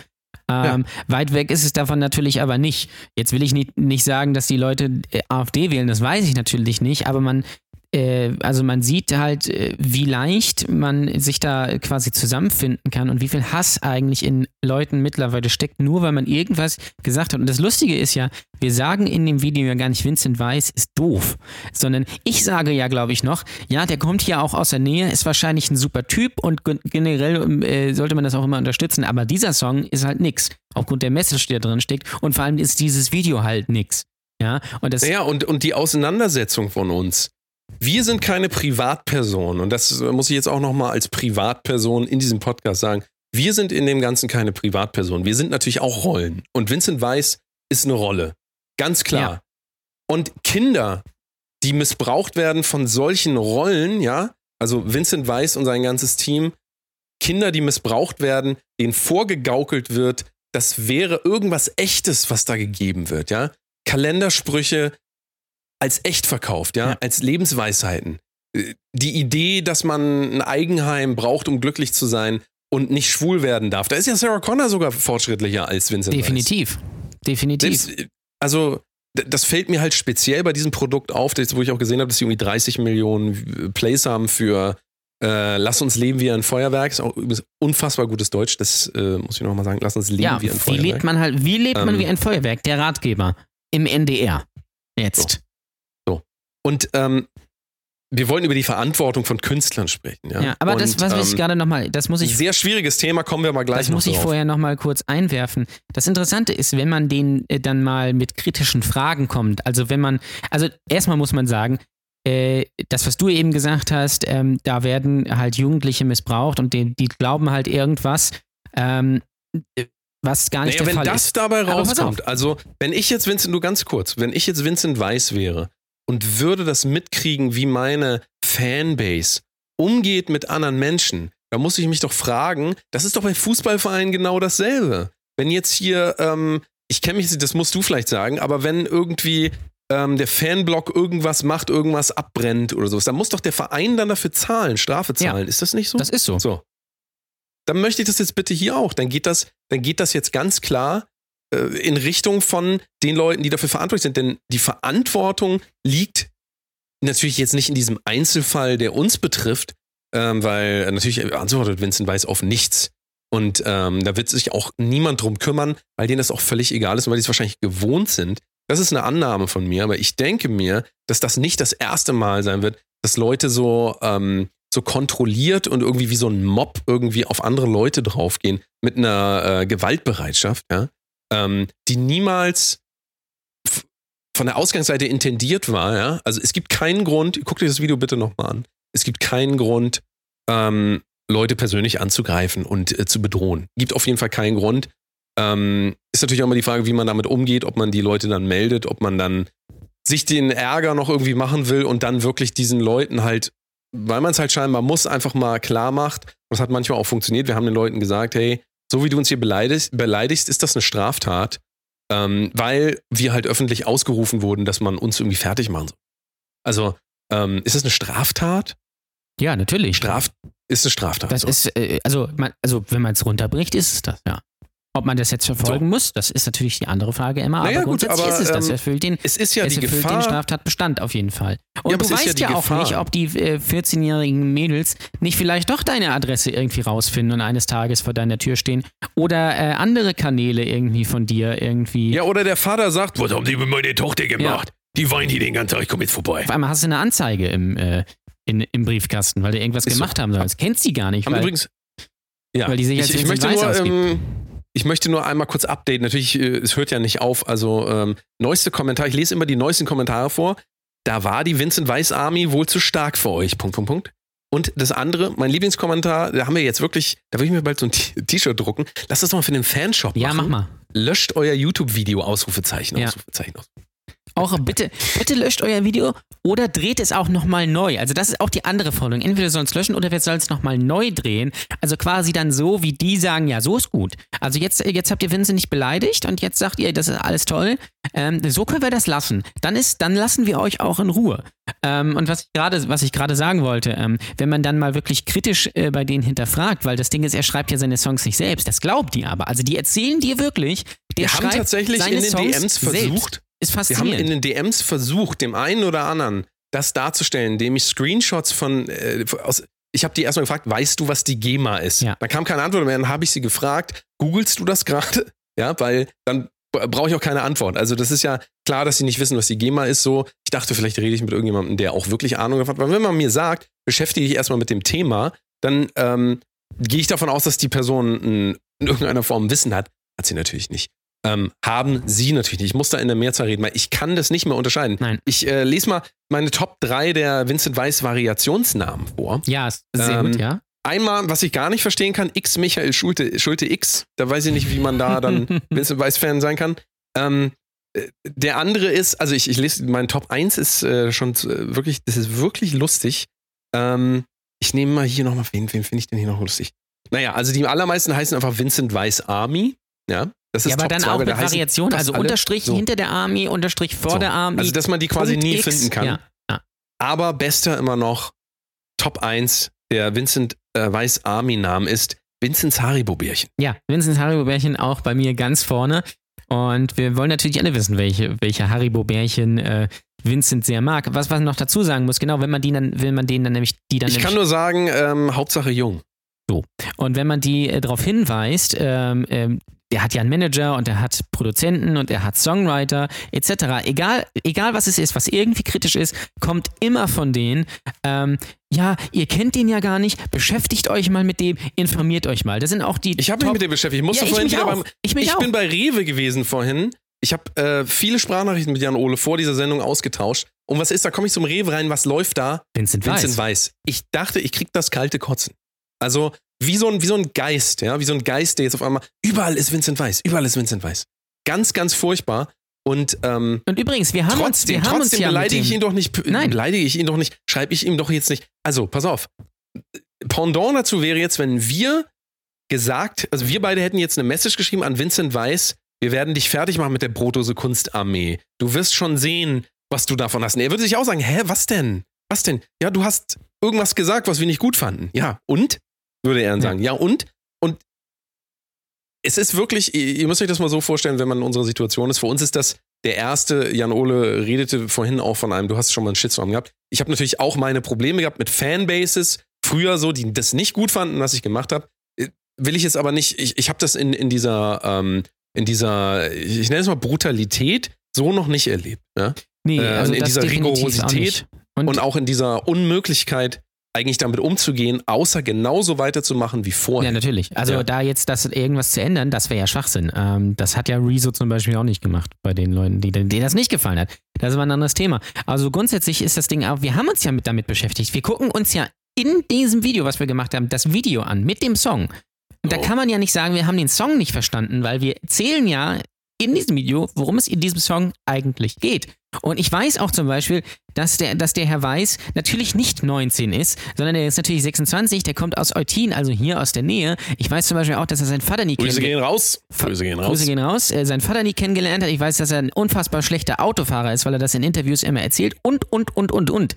B: Ähm, Weit weg ist es davon natürlich aber nicht. Jetzt will ich nicht, nicht sagen, dass die Leute äh, AfD wählen, das weiß ich natürlich nicht, aber man, also man sieht halt, äh, wie leicht man sich da quasi zusammenfinden kann und wie viel Hass eigentlich in Leuten mittlerweile steckt, nur weil man irgendwas gesagt hat. Und das Lustige ist ja, wir sagen in dem Video ja gar nicht, Vincent Weiss ist doof, sondern ich sage ja, glaube ich, noch, ja, der kommt hier auch aus der Nähe, ist wahrscheinlich ein super Typ und gen- generell äh, sollte man das auch immer unterstützen, aber dieser Song ist halt nix, aufgrund der Message, die da drin steckt und vor allem ist dieses Video halt nix. Ja, und das,
A: Naja, und, und die Auseinandersetzung von uns, wir sind keine Privatperson und das muss ich jetzt auch nochmal als Privatperson in diesem Podcast sagen. Wir sind in dem Ganzen keine Privatperson. Wir sind natürlich auch Rollen. Und Vincent Weiss ist eine Rolle. Ganz klar.
B: Ja.
A: Und Kinder, die missbraucht werden von solchen Rollen, ja, also Vincent Weiss und sein ganzes Team, Kinder, die missbraucht werden, denen vorgegaukelt wird, das wäre irgendwas Echtes, was da gegeben wird, ja. Kalendersprüche als echt verkauft, ja,
B: Ja.
A: als Lebensweisheiten. Äh, Die Idee, dass man ein Eigenheim braucht, um glücklich zu sein und nicht schwul werden darf. Da ist ja Sarah Connor sogar fortschrittlicher als Vincent Weiss.
B: Definitiv. Definitiv.
A: Selbst, also, d- das fällt mir halt speziell bei diesem Produkt auf, das, wo ich auch gesehen habe, dass sie irgendwie 30 Millionen Plays haben für äh, Lass uns leben wie ein Feuerwerk. Ist auch übrigens unfassbar gutes Deutsch, das äh, muss ich nochmal sagen. Lass uns leben
B: ja,
A: wie ein
B: wie
A: Feuerwerk.
B: lebt man halt, wie lebt man
A: Ähm,
B: wie ein Feuerwerk? Der Ratgeber im NDR. Jetzt.
A: Und ähm, wir wollen über die Verantwortung von Künstlern sprechen. Ja,
B: Ja, aber
A: Und,
B: das, was ich
A: ähm,
B: gerade nochmal, das muss ich
A: Sehr schwieriges Thema, kommen wir mal gleich
B: Das muss ich
A: drauf.
B: vorher nochmal kurz einwerfen. Das Interessante ist, wenn man den äh, dann mal mit kritischen Fragen kommt, also wenn man, also erstmal muss man sagen, äh, das, was du eben gesagt hast, ähm, da werden halt Jugendliche missbraucht und die, die glauben halt irgendwas, ähm, äh, was gar nicht
A: Naja,
B: der
A: wenn
B: Fall
A: das
B: ist.
A: dabei
B: Aber pass
A: rauskommt, also wenn ich jetzt Vincent, nur ganz kurz, wenn ich jetzt Vincent Weiß wäre und würde das mitkriegen, wie meine Fanbase umgeht mit anderen Menschen, da muss ich mich doch fragen, das ist doch bei Fußballvereinen genau dasselbe. Wenn jetzt hier, ähm, ich kenne mich, das musst du vielleicht sagen, aber wenn irgendwie ähm, der Fanblock irgendwas macht, irgendwas abbrennt oder sowas, dann muss doch der Verein dann dafür zahlen, Strafe
B: Ja.
A: zahlen. Ist das nicht so?
B: Das ist so.
A: So. Dann möchte ich das jetzt bitte hier auch. Dann geht das, dann geht das jetzt ganz klar in Richtung von den Leuten, die dafür verantwortlich sind. Denn die Verantwortung liegt natürlich jetzt nicht in diesem Einzelfall, der uns betrifft, ähm, weil äh, natürlich antwortet Vincent Weiss auf nichts. Und ähm, da wird sich auch niemand drum kümmern, weil denen das auch völlig egal ist und weil die es wahrscheinlich gewohnt sind. Das ist eine Annahme von mir, aber ich denke mir, dass das nicht das erste Mal sein wird, dass Leute so, ähm, so kontrolliert und irgendwie wie so ein Mob irgendwie auf andere Leute draufgehen mit einer äh, Gewaltbereitschaft, ja, ähm, die niemals von der Ausgangsseite intendiert war, ja. Also es gibt keinen Grund, guck dir das Video bitte nochmal an. Es gibt keinen Grund, ähm, Leute persönlich anzugreifen und äh, zu bedrohen. Gibt auf jeden Fall keinen Grund. Ähm, ist natürlich auch immer die Frage, wie man damit umgeht, ob man die Leute dann meldet, ob man dann sich den Ärger noch irgendwie machen will und dann wirklich diesen Leuten halt, weil man es halt scheinbar muss, einfach mal klar macht. Das hat manchmal auch funktioniert. Wir haben den Leuten gesagt, hey, so wie du uns hier beleidigst, beleidigst ist das eine Straftat, ähm, weil wir halt öffentlich ausgerufen wurden, dass man uns irgendwie fertig machen soll. Also, ähm, ist das eine Straftat?
B: Ja, natürlich.
A: Straf ist eine Straftat.
B: Das
A: so.
B: ist, äh, also, man, also wenn man es runterbricht, ist es das, ja. Ob man das jetzt verfolgen muss, das ist natürlich die andere Frage immer.
A: Naja,
B: aber
A: gut,
B: grundsätzlich
A: aber,
B: ist es das.
A: ähm,
B: erfüllt den,
A: es ist ja
B: es
A: die
B: erfüllt den
A: Gefahr.
B: Straftatbestand auf jeden Fall. Und
A: Ja,
B: du
A: ja
B: weißt
A: die
B: ja, auch
A: Gefahr.
B: nicht, ob die äh, 14-jährigen Mädels nicht vielleicht doch deine Adresse irgendwie rausfinden und eines Tages vor deiner Tür stehen oder äh, andere Kanäle irgendwie von dir irgendwie.
A: Ja, oder der Vater sagt,
C: Was haben die mit meiner Tochter gemacht? Die weint hier den ganzen Tag, ich komm jetzt vorbei.
B: Auf einmal hast du eine Anzeige im, äh, in, im Briefkasten, weil du irgendwas
A: Ist so.
B: gemacht haben sollst. Kennst die gar nicht,
A: haben
B: weil,
A: übrigens. Ja,
B: weil die sich
A: ich,
B: als
A: ich,
B: Vincent
A: möchte nur,
B: ausgibt.
A: Ich möchte nur einmal kurz updaten. Natürlich, äh, es hört ja nicht auf. Also, ähm, neueste Kommentar, ich lese immer die neuesten Kommentare vor. Da war die Vincent Weiss Army wohl zu stark für euch. Punkt, Punkt, Punkt. Und das andere, mein Lieblingskommentar, da haben wir jetzt wirklich, da will ich mir bald so ein T-Shirt drucken. Lass das doch mal für den Fanshop
B: ja,
A: machen.
B: mach mal.
A: Löscht euer YouTube-Video, Ausrufezeichen,
B: Ja.
A: Ausrufezeichen. Ausrufezeichen.
B: Auch bitte, bitte löscht euer Video oder dreht es auch nochmal neu. Also das ist auch die andere Forderung. Entweder sollen es löschen oder wir sollen es nochmal neu drehen. Also quasi dann so, wie die sagen, ja, so ist gut. Also jetzt, jetzt habt ihr Vincent nicht beleidigt und jetzt sagt ihr, das ist alles toll. Ähm, so können wir das lassen. Dann ist, dann lassen wir euch auch in Ruhe. Ähm, und was ich gerade, was ich gerade sagen wollte, ähm, wenn man dann mal wirklich kritisch äh, bei denen hinterfragt, weil das Ding ist, er schreibt ja seine Songs nicht selbst. Das glaubt die aber. Also die erzählen dir wirklich, der
A: Wir haben tatsächlich
B: seine
A: in den
B: Songs
A: DMs
B: selbst. Ist
A: Wir haben
B: faszinierend.
A: in den DMs versucht, dem einen oder anderen das darzustellen, indem ich Screenshots von äh, aus. Ich habe die erstmal gefragt, weißt du, was die GEMA ist?
B: Ja.
A: Dann kam keine Antwort mehr, dann habe ich sie gefragt, googelst du das gerade? Ja, weil dann brauche ich auch keine Antwort. Also das ist ja klar, dass sie nicht wissen, was die GEMA ist. So, ich dachte, vielleicht rede ich mit irgendjemandem, der auch wirklich Ahnung davon hat. Weil wenn man mir sagt, beschäftige dich erstmal mit dem Thema, dann ähm, gehe ich davon aus, dass die Person in irgendeiner Form Wissen hat. Hat sie natürlich nicht. Ähm, haben sie natürlich nicht. Ich muss da in der Mehrzahl reden, weil ich kann das nicht mehr unterscheiden.
B: Nein.
A: Ich äh, lese mal meine Top 3 der Vincent Weiss Variationsnamen vor.
B: Ja, sehr
A: Ähm,
B: gut, ja.
A: Einmal, was ich gar nicht verstehen kann, X Michael Schulte, Schulte X. Da weiß ich nicht, wie man da dann Vincent Weiss-Fan sein kann. Ähm, äh, der andere ist, also ich, ich lese, mein Top 1 ist äh, schon äh, wirklich, das ist wirklich lustig. Ähm, ich nehme mal hier nochmal, wen, wen finde ich denn hier noch lustig? Naja, also die allermeisten heißen einfach Vincent Weiss Army. Ja, das ist
B: Ja, aber dann
A: 2,
B: auch
A: da
B: mit
A: heißen
B: Variation,
A: fast
B: also Unterstrich
A: so.
B: hinter der Army, Unterstrich vor
A: So.
B: der Army.
A: Also, dass man die quasi nie
B: X.
A: finden kann.
B: Ja, ja.
A: Aber bester immer noch Top 1 der Vincent äh, Weiss Army-Namen ist Vincents Haribo-Bärchen.
B: Ja, Vincent Haribo-Bärchen auch bei mir ganz vorne. Und wir wollen natürlich alle wissen, welche, welche Haribo-Bärchen äh, Vincent sehr mag. Was man noch dazu sagen muss, genau, wenn man die dann, will man denen dann nämlich, die dann
A: Ich kann nur sagen, ähm, Hauptsache jung.
B: Und wenn man die äh, darauf hinweist, ähm, ähm, der hat ja einen Manager und er hat Produzenten und er hat Songwriter etc. Egal, egal was es ist, was irgendwie kritisch ist, kommt immer von denen. Ähm, ja, ihr kennt den ja gar nicht, beschäftigt euch mal mit dem, informiert euch mal. Das sind auch die.
A: Ich habe mich mit dem beschäftigt. Ich musste
B: Ja, ich
A: vorhin
B: mich
A: wieder beim.
B: Ich auch.
A: bin bei Rewe gewesen vorhin. Ich habe äh, viele Sprachnachrichten mit Jan Ole vor dieser Sendung ausgetauscht. Und was ist, da komme ich zum Rewe rein, was läuft da?
B: Vincent.
A: Vincent Weiss. Ich dachte, ich krieg das kalte Kotzen. Also wie so ein, wie so ein Geist, ja, wie so ein Geist, der jetzt auf einmal, überall ist Vincent Weiss, überall ist Vincent Weiss. Ganz, ganz furchtbar. Und ähm,
B: Und übrigens, wir haben uns,
A: trotzdem,
B: wir haben uns
A: trotzdem
B: ja mit
A: beleidige ich ihn doch nicht,
B: Nein.
A: beleidige ich ihn doch nicht, schreibe ich ihm doch jetzt nicht. Also, pass auf. Pendant dazu wäre jetzt, wenn wir gesagt, also wir beide hätten jetzt eine Message geschrieben an Vincent Weiss, wir werden dich fertig machen mit der Brotdose Kunstarmee. Du wirst schon sehen, was du davon hast. Und er würde sich auch sagen, hä, was denn? Was denn? Ja, du hast irgendwas gesagt, was wir nicht gut fanden. Ja, und? Würde er sagen. Ja, und? Und es ist wirklich, ihr müsst euch das mal so vorstellen, wenn man in unserer Situation ist. Für uns ist das der erste, Jan Ole redete vorhin auch von einem, du hast schon mal einen Shitstorm gehabt. Ich habe natürlich auch meine Probleme gehabt mit Fanbases, früher so, die das nicht gut fanden, was ich gemacht habe. Äh, Will ich jetzt aber nicht, ich, ich habe das in, in dieser, ähm, in dieser, ich nenne es mal Brutalität, so noch nicht erlebt. Ja?
B: nee,
A: äh,
B: also
A: in
B: das
A: dieser Rigorosität.
B: Und,
A: Und auch in dieser Unmöglichkeit, eigentlich damit umzugehen, außer genauso weiterzumachen wie vorher.
B: Ja, natürlich. Also
A: Ja.
B: da jetzt das irgendwas zu ändern, das wäre ja Schwachsinn. Ähm, das hat ja Rezo zum Beispiel auch nicht gemacht bei den Leuten, die, denen das nicht gefallen hat. Das war ein anderes Thema. Also grundsätzlich ist das Ding auch, wir haben uns ja mit damit beschäftigt. Wir gucken uns ja in diesem Video, was wir gemacht haben, das Video an mit dem Song. Und da
A: Oh.
B: kann man ja nicht sagen, wir haben den Song nicht verstanden, weil wir erzählen ja in diesem Video, worum es in diesem Song eigentlich geht. Und ich weiß auch zum Beispiel, dass der, dass der Herr Weiß natürlich nicht 19 ist, sondern er ist natürlich 26, der kommt aus Eutin, also hier aus der Nähe. Ich weiß zum Beispiel auch, dass er seinen Vater nie
A: Grüße
B: kennengelernt
A: gehen raus. Grüße gehen raus.
B: Grüße gehen raus. Äh, seinen Vater nie kennengelernt hat. Ich weiß, dass er ein unfassbar schlechter Autofahrer ist, weil er das in Interviews immer erzählt. Und, und, und, und, und.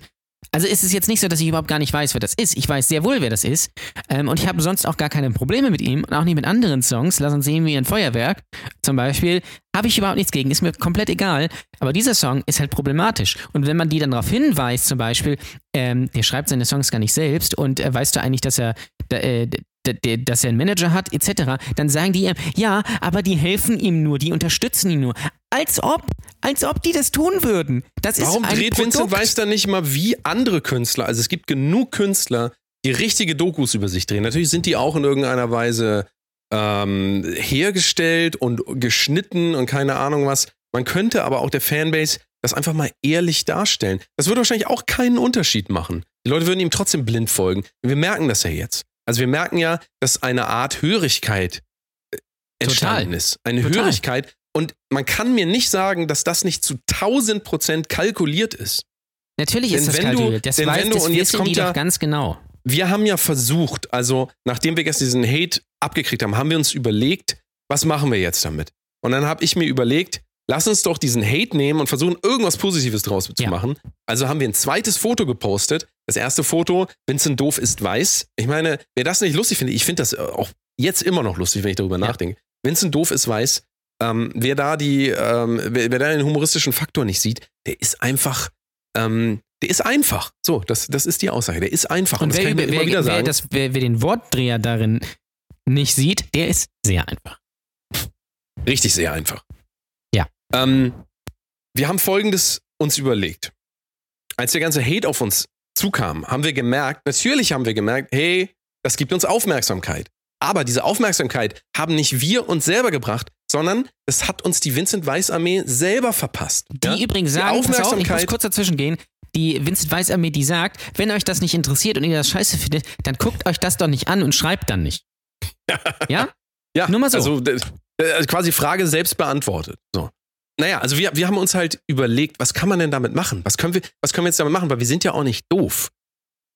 B: Also ist es jetzt nicht so, dass ich überhaupt gar nicht weiß, wer das ist. Ich weiß sehr wohl, wer das ist. Ähm, und ich habe sonst auch gar keine Probleme mit ihm und auch nicht mit anderen Songs. Lass uns sehen, wie ein Feuerwerk zum Beispiel. Habe ich überhaupt nichts gegen. Ist mir komplett egal. Aber dieser Song ist halt problematisch. Und wenn man die dann darauf hinweist, zum Beispiel, ähm, der schreibt seine Songs gar nicht selbst und äh, weißt du eigentlich, dass er, da, äh, dass er einen Manager hat, etc., dann sagen die ihm, ja, aber die helfen ihm nur, die unterstützen ihn nur. Als ob, als ob die das tun würden. Das
A: Warum
B: ist ein
A: dreht
B: Produkt.
A: Vincent Weiss dann nicht mal wie andere Künstler? Also es gibt genug Künstler, die richtige Dokus über sich drehen. Natürlich sind die auch in irgendeiner Weise ähm, hergestellt und geschnitten und keine Ahnung was. Man könnte aber auch der Fanbase das einfach mal ehrlich darstellen. Das würde wahrscheinlich auch keinen Unterschied machen. Die Leute würden ihm trotzdem blind folgen. Wir merken das ja jetzt. Also wir merken ja, dass eine Art Hörigkeit äh, entstanden
B: Total.
A: ist. Eine
B: Total.
A: Hörigkeit. Und man kann mir nicht sagen, dass das nicht zu 1000 Prozent kalkuliert ist.
B: Natürlich
A: Denn
B: ist das
A: wenn du-
B: kalkuliert. Das
A: denn
B: weiß
A: wenn du-
B: das
A: und jetzt kommt
B: die
A: ja-
B: doch ganz genau.
A: wir haben ja versucht, also nachdem wir gestern diesen Hate abgekriegt haben, haben wir uns überlegt, was machen wir jetzt damit? Und dann habe ich mir überlegt, lass uns doch diesen Hate nehmen und versuchen, irgendwas Positives draus zu
B: Ja.
A: machen. Also haben wir ein zweites Foto gepostet. Das erste Foto, Vincent Doof ist weiß. Ich meine, wer das nicht lustig findet, ich finde das äh, auch jetzt immer noch lustig, wenn ich darüber
B: Ja.
A: nachdenke. Vincent Doof ist weiß. Ähm, wer da die, ähm, wer, wer da den humoristischen Faktor nicht sieht, der ist einfach, ähm, der ist einfach. So, das, das ist die Aussage. Der ist einfach.
B: Und
A: das
B: wer,
A: kann ich mir
B: wer,
A: immer wieder
B: wer,
A: sagen.
B: das, wer, wer den Wortdreher darin nicht sieht, der ist sehr einfach.
A: Richtig sehr einfach.
B: Ja.
A: Ähm, wir haben folgendes uns überlegt. Als der ganze Hate auf uns zukam, haben wir gemerkt, natürlich haben wir gemerkt, hey, das gibt uns Aufmerksamkeit. Aber diese Aufmerksamkeit haben nicht wir uns selber gebracht, sondern das hat uns die Vincent Weiss Armee selber verpasst.
B: Die
A: ja?
B: übrigens sagen,
A: die
B: pass auf, ich muss
A: Aufmerksamkeit.
B: kurz dazwischen gehen, die Vincent Weiss Armee, die sagt, wenn euch das nicht interessiert und ihr das scheiße findet, dann guckt euch das doch nicht an und schreibt dann nicht. Ja?
A: ja,
B: nur mal so.
A: Also äh, quasi Frage selbst beantwortet. So. Naja, also wir, wir haben uns halt überlegt, was kann man denn damit machen? Was können wir, was können wir jetzt damit machen? Weil wir sind ja auch nicht doof.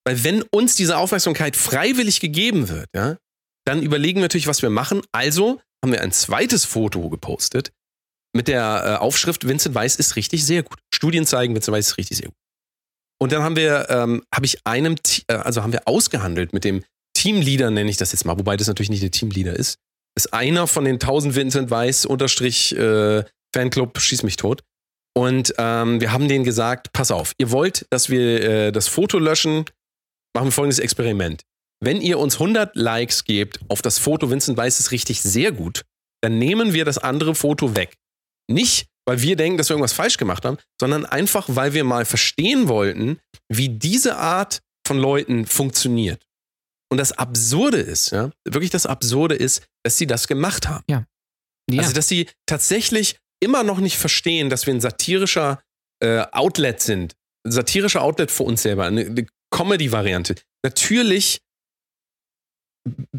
A: Weil wenn uns diese Aufmerksamkeit freiwillig gegeben wird, ja, dann überlegen wir natürlich, was wir machen. Also haben wir ein zweites Foto gepostet mit der äh, Aufschrift Vincent Weiss ist richtig sehr gut. Studien zeigen, Vincent Weiss ist richtig sehr gut. Und dann haben wir, ähm, habe ich einem, äh, also haben wir ausgehandelt mit dem Teamleader, nenne ich das jetzt mal, wobei das natürlich nicht der Teamleader ist. Ist einer von den 1000 Vincent Weiss unterstrich äh, Fanclub Schieß mich tot. Und ähm, wir haben denen gesagt, pass auf, ihr wollt, dass wir äh, das Foto löschen, machen wir folgendes Experiment. Wenn ihr uns 100 Likes gebt auf das Foto Vincent Weiss ist richtig sehr gut, dann nehmen wir das andere Foto weg. Nicht, weil wir denken, dass wir irgendwas falsch gemacht haben, sondern einfach, weil wir mal verstehen wollten, wie diese Art von Leuten funktioniert. Und das Absurde ist, ja, wirklich das Absurde ist, dass sie das gemacht haben.
B: Ja.
A: Also, dass sie tatsächlich immer noch nicht verstehen, dass wir ein satirischer äh, Outlet sind. Ein satirischer Outlet für uns selber, eine, eine Comedy-Variante. Natürlich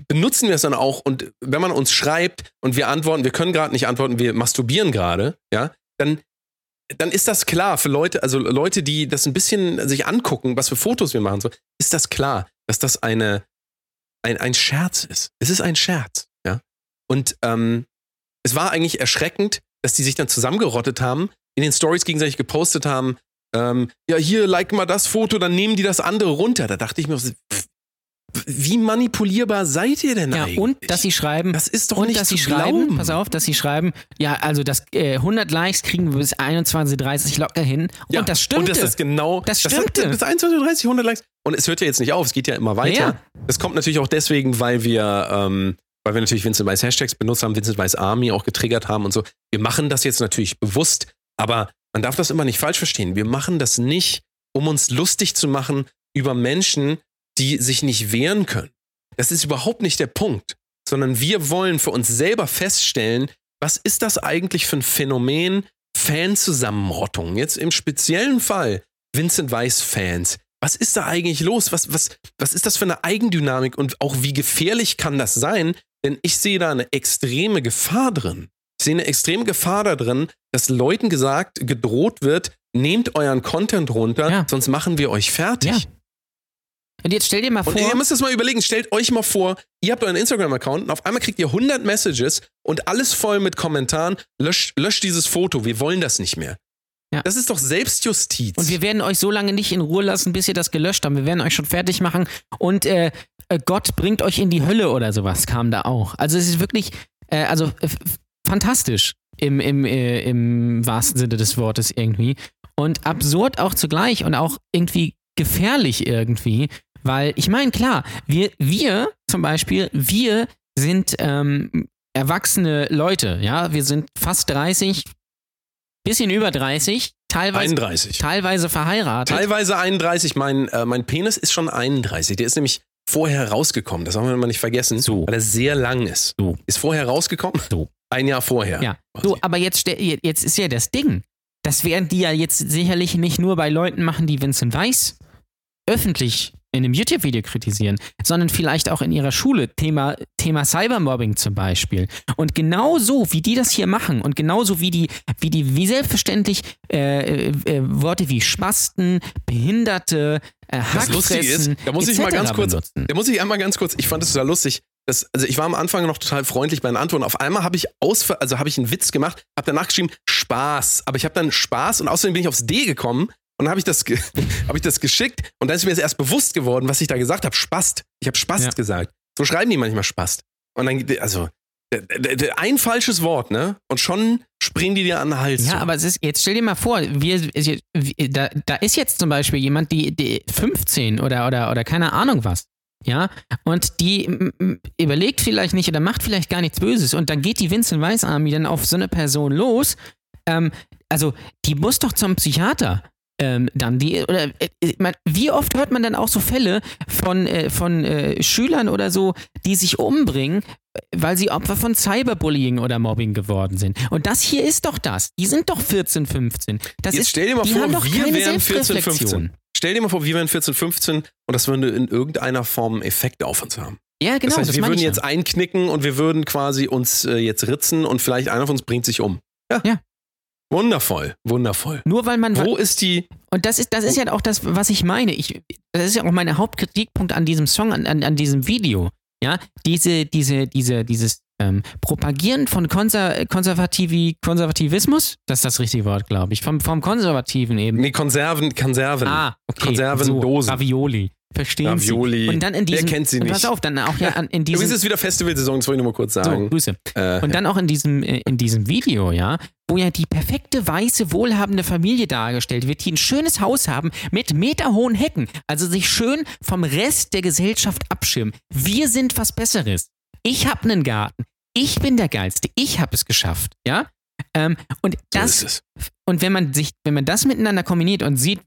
A: benutzen wir es dann auch und wenn man uns schreibt und wir antworten, wir können gerade nicht antworten, wir masturbieren gerade, ja, dann, dann ist das klar für Leute, also Leute, die das ein bisschen sich angucken, was für Fotos wir machen, so, ist das klar, dass das eine, ein, ein Scherz ist. Es ist ein Scherz, ja. Und ähm, es war eigentlich erschreckend, dass die sich dann zusammengerottet haben, in den Stories gegenseitig gepostet haben, ähm, ja, hier, like mal das Foto, dann nehmen die das andere runter. Da dachte ich mir, wie manipulierbar seid ihr denn
B: Ja,
A: eigentlich?
B: und dass sie schreiben,
A: das ist doch
B: und
A: nicht
B: dass
A: zu
B: sie schreiben,
A: glauben.
B: pass auf, dass sie schreiben, ja, also das äh, 100 Likes kriegen wir bis 21:30 locker hin.
A: Ja,
B: und das stimmte.
A: Und das ist genau.
B: Das stimmte.
A: bis 21.30 100 Likes. Und es hört ja jetzt nicht auf, es geht ja immer weiter.
B: Ja.
A: Das kommt natürlich auch deswegen, weil wir, ähm, weil wir natürlich Vincent Weiss Hashtags benutzt haben, Vincent Weiss Army auch getriggert haben und so. Wir machen das jetzt natürlich bewusst, aber man darf das immer nicht falsch verstehen. Wir machen das nicht, um uns lustig zu machen über Menschen, die sich nicht wehren können. Das ist überhaupt nicht der Punkt, sondern wir wollen für uns selber feststellen, was ist das eigentlich für ein Phänomen Fanzusammenrottung? Jetzt im speziellen Fall Vincent Weiss Fans. Was ist da eigentlich los? Was, was, was ist das für eine Eigendynamik und auch wie gefährlich kann das sein? Denn ich sehe da eine extreme Gefahr drin. Ich sehe eine extreme Gefahr da drin, dass Leuten gesagt, gedroht wird, nehmt euren Content runter,
B: Ja.
A: sonst machen wir euch fertig.
B: Ja. Und jetzt stell dir mal vor,
A: Und ihr müsst das mal überlegen, stellt euch mal vor, ihr habt euren Instagram-Account und auf einmal kriegt ihr 100 Messages und alles voll mit Kommentaren, löscht, löscht dieses Foto, wir wollen das nicht mehr.
B: Ja.
A: Das ist doch Selbstjustiz.
B: und wir werden euch so lange nicht in Ruhe lassen, bis ihr das gelöscht habt. Wir werden euch schon fertig machen und äh, äh, Gott bringt euch in die Hölle oder sowas kam da auch. Also es ist wirklich, äh, also äh, fantastisch im, im, äh, im wahrsten Sinne des Wortes irgendwie. Und absurd auch zugleich und auch irgendwie gefährlich irgendwie, weil ich meine, klar, wir, wir zum Beispiel, wir sind ähm, erwachsene Leute, ja, wir sind fast 30, bisschen über 30, teilweise,
A: 31.
B: teilweise verheiratet.
A: Teilweise 31. Mein, äh, mein Penis ist schon 31. Der ist nämlich vorher rausgekommen. Das haben wir nicht vergessen.
B: So.
A: Weil er sehr lang ist.
B: So.
A: Ist vorher rausgekommen?
B: So.
A: Ein Jahr vorher.
B: Ja,
A: quasi.
B: so, aber jetzt, jetzt ist ja das Ding. Das werden die ja jetzt sicherlich nicht nur bei Leuten machen, die Vincent Weiss öffentlich in einem YouTube-Video kritisieren, sondern vielleicht auch in ihrer Schule. Thema, Thema Cybermobbing zum Beispiel. Und genauso wie die das hier machen und genauso wie die, wie die, wie selbstverständlich äh, äh, äh, Worte wie Spasten, Behinderte, äh,
A: Lustige ist,
B: Hackfressen,
A: da muss ich mal ganz kurz,
B: benutzen.
A: da muss ich einmal ganz kurz, ich fand es total lustig. Das, also ich war am Anfang noch total freundlich bei den Antworten. Auf einmal habe ich aus, also habe ich einen Witz gemacht, habe danach geschrieben Spaß, aber ich habe dann Spaß und außerdem bin ich aufs D gekommen und dann habe ich das, habe ich das geschickt und dann ist mir jetzt erst bewusst geworden, was ich da gesagt habe. Spast. Ich habe Spast
B: Ja.
A: gesagt. So schreiben die manchmal Spast. Und dann, also ein falsches Wort, ne? Und schon springen die dir an den Hals.
B: Ja,
A: zu.
B: aber ist, jetzt stell dir mal vor, wir, da, da ist jetzt zum Beispiel jemand, die, die 15 oder, oder, oder keine Ahnung was. Ja, und die überlegt vielleicht nicht oder macht vielleicht gar nichts Böses und dann geht die Vincent Weiss Army dann auf so eine Person los. Ähm, also, die muss doch zum Psychiater. Ähm, dann die, oder äh, man, wie oft hört man dann auch so Fälle von, äh, von äh, Schülern oder so, die sich umbringen, weil sie Opfer von Cyberbullying oder Mobbing geworden sind. Und das hier ist doch das. Die sind doch 14, 15. Das
A: Jetzt
B: ist,
A: stell dir mal vor,
B: haben doch
A: wir wären 14,
B: Selbstreflexion.
A: 15. Stell dir mal vor, wir wären 14, 15 und das würde in irgendeiner Form einen Effekt auf uns haben.
B: Ja, genau.
A: das heißt,
B: das
A: wir würden
B: ja.
A: jetzt einknicken und wir würden quasi uns äh, jetzt ritzen und vielleicht einer von uns bringt sich um. Ja.
B: Ja.
A: Wundervoll, wundervoll.
B: Nur weil man
A: Wo ist die?
B: Und das ist, das ist ja auch das, was ich meine. Ich, das ist ja auch mein Hauptkritikpunkt an diesem Song, an, an, an diesem Video. Ja, diese, diese, diese, dieses ähm, Propagieren von Konser Konservativi Konservativismus, das ist das richtige Wort, glaube ich. Vom, vom Konservativen eben.
A: Nee, Konserven, Konserven.
B: Ah, okay.
A: Konservendosen.
B: So, Ravioli. Verstehen
A: Ravioli.
B: Sie? Und dann in
A: Wer
B: diesem,
A: kennt sie nicht?
B: Pass auf, dann auch ja in
A: Übrigens
B: diesem.
A: ist wieder Festivalsaison, das wollte ich nur mal kurz
B: So,
A: sagen.
B: Grüße.
A: äh,
B: Und dann auch in diesem, äh, in diesem Video, ja, wo ja die perfekte weiße, wohlhabende Familie dargestellt wird, die ein schönes Haus haben mit meterhohen Hecken, also sich schön vom Rest der Gesellschaft abschirmen. Wir sind was Besseres. Ich habe einen Garten. Ich bin der Geilste. Ich habe es geschafft, ja. Ähm, und
A: so
B: das
A: ist es.
B: und wenn man sich, wenn man das miteinander kombiniert und sieht,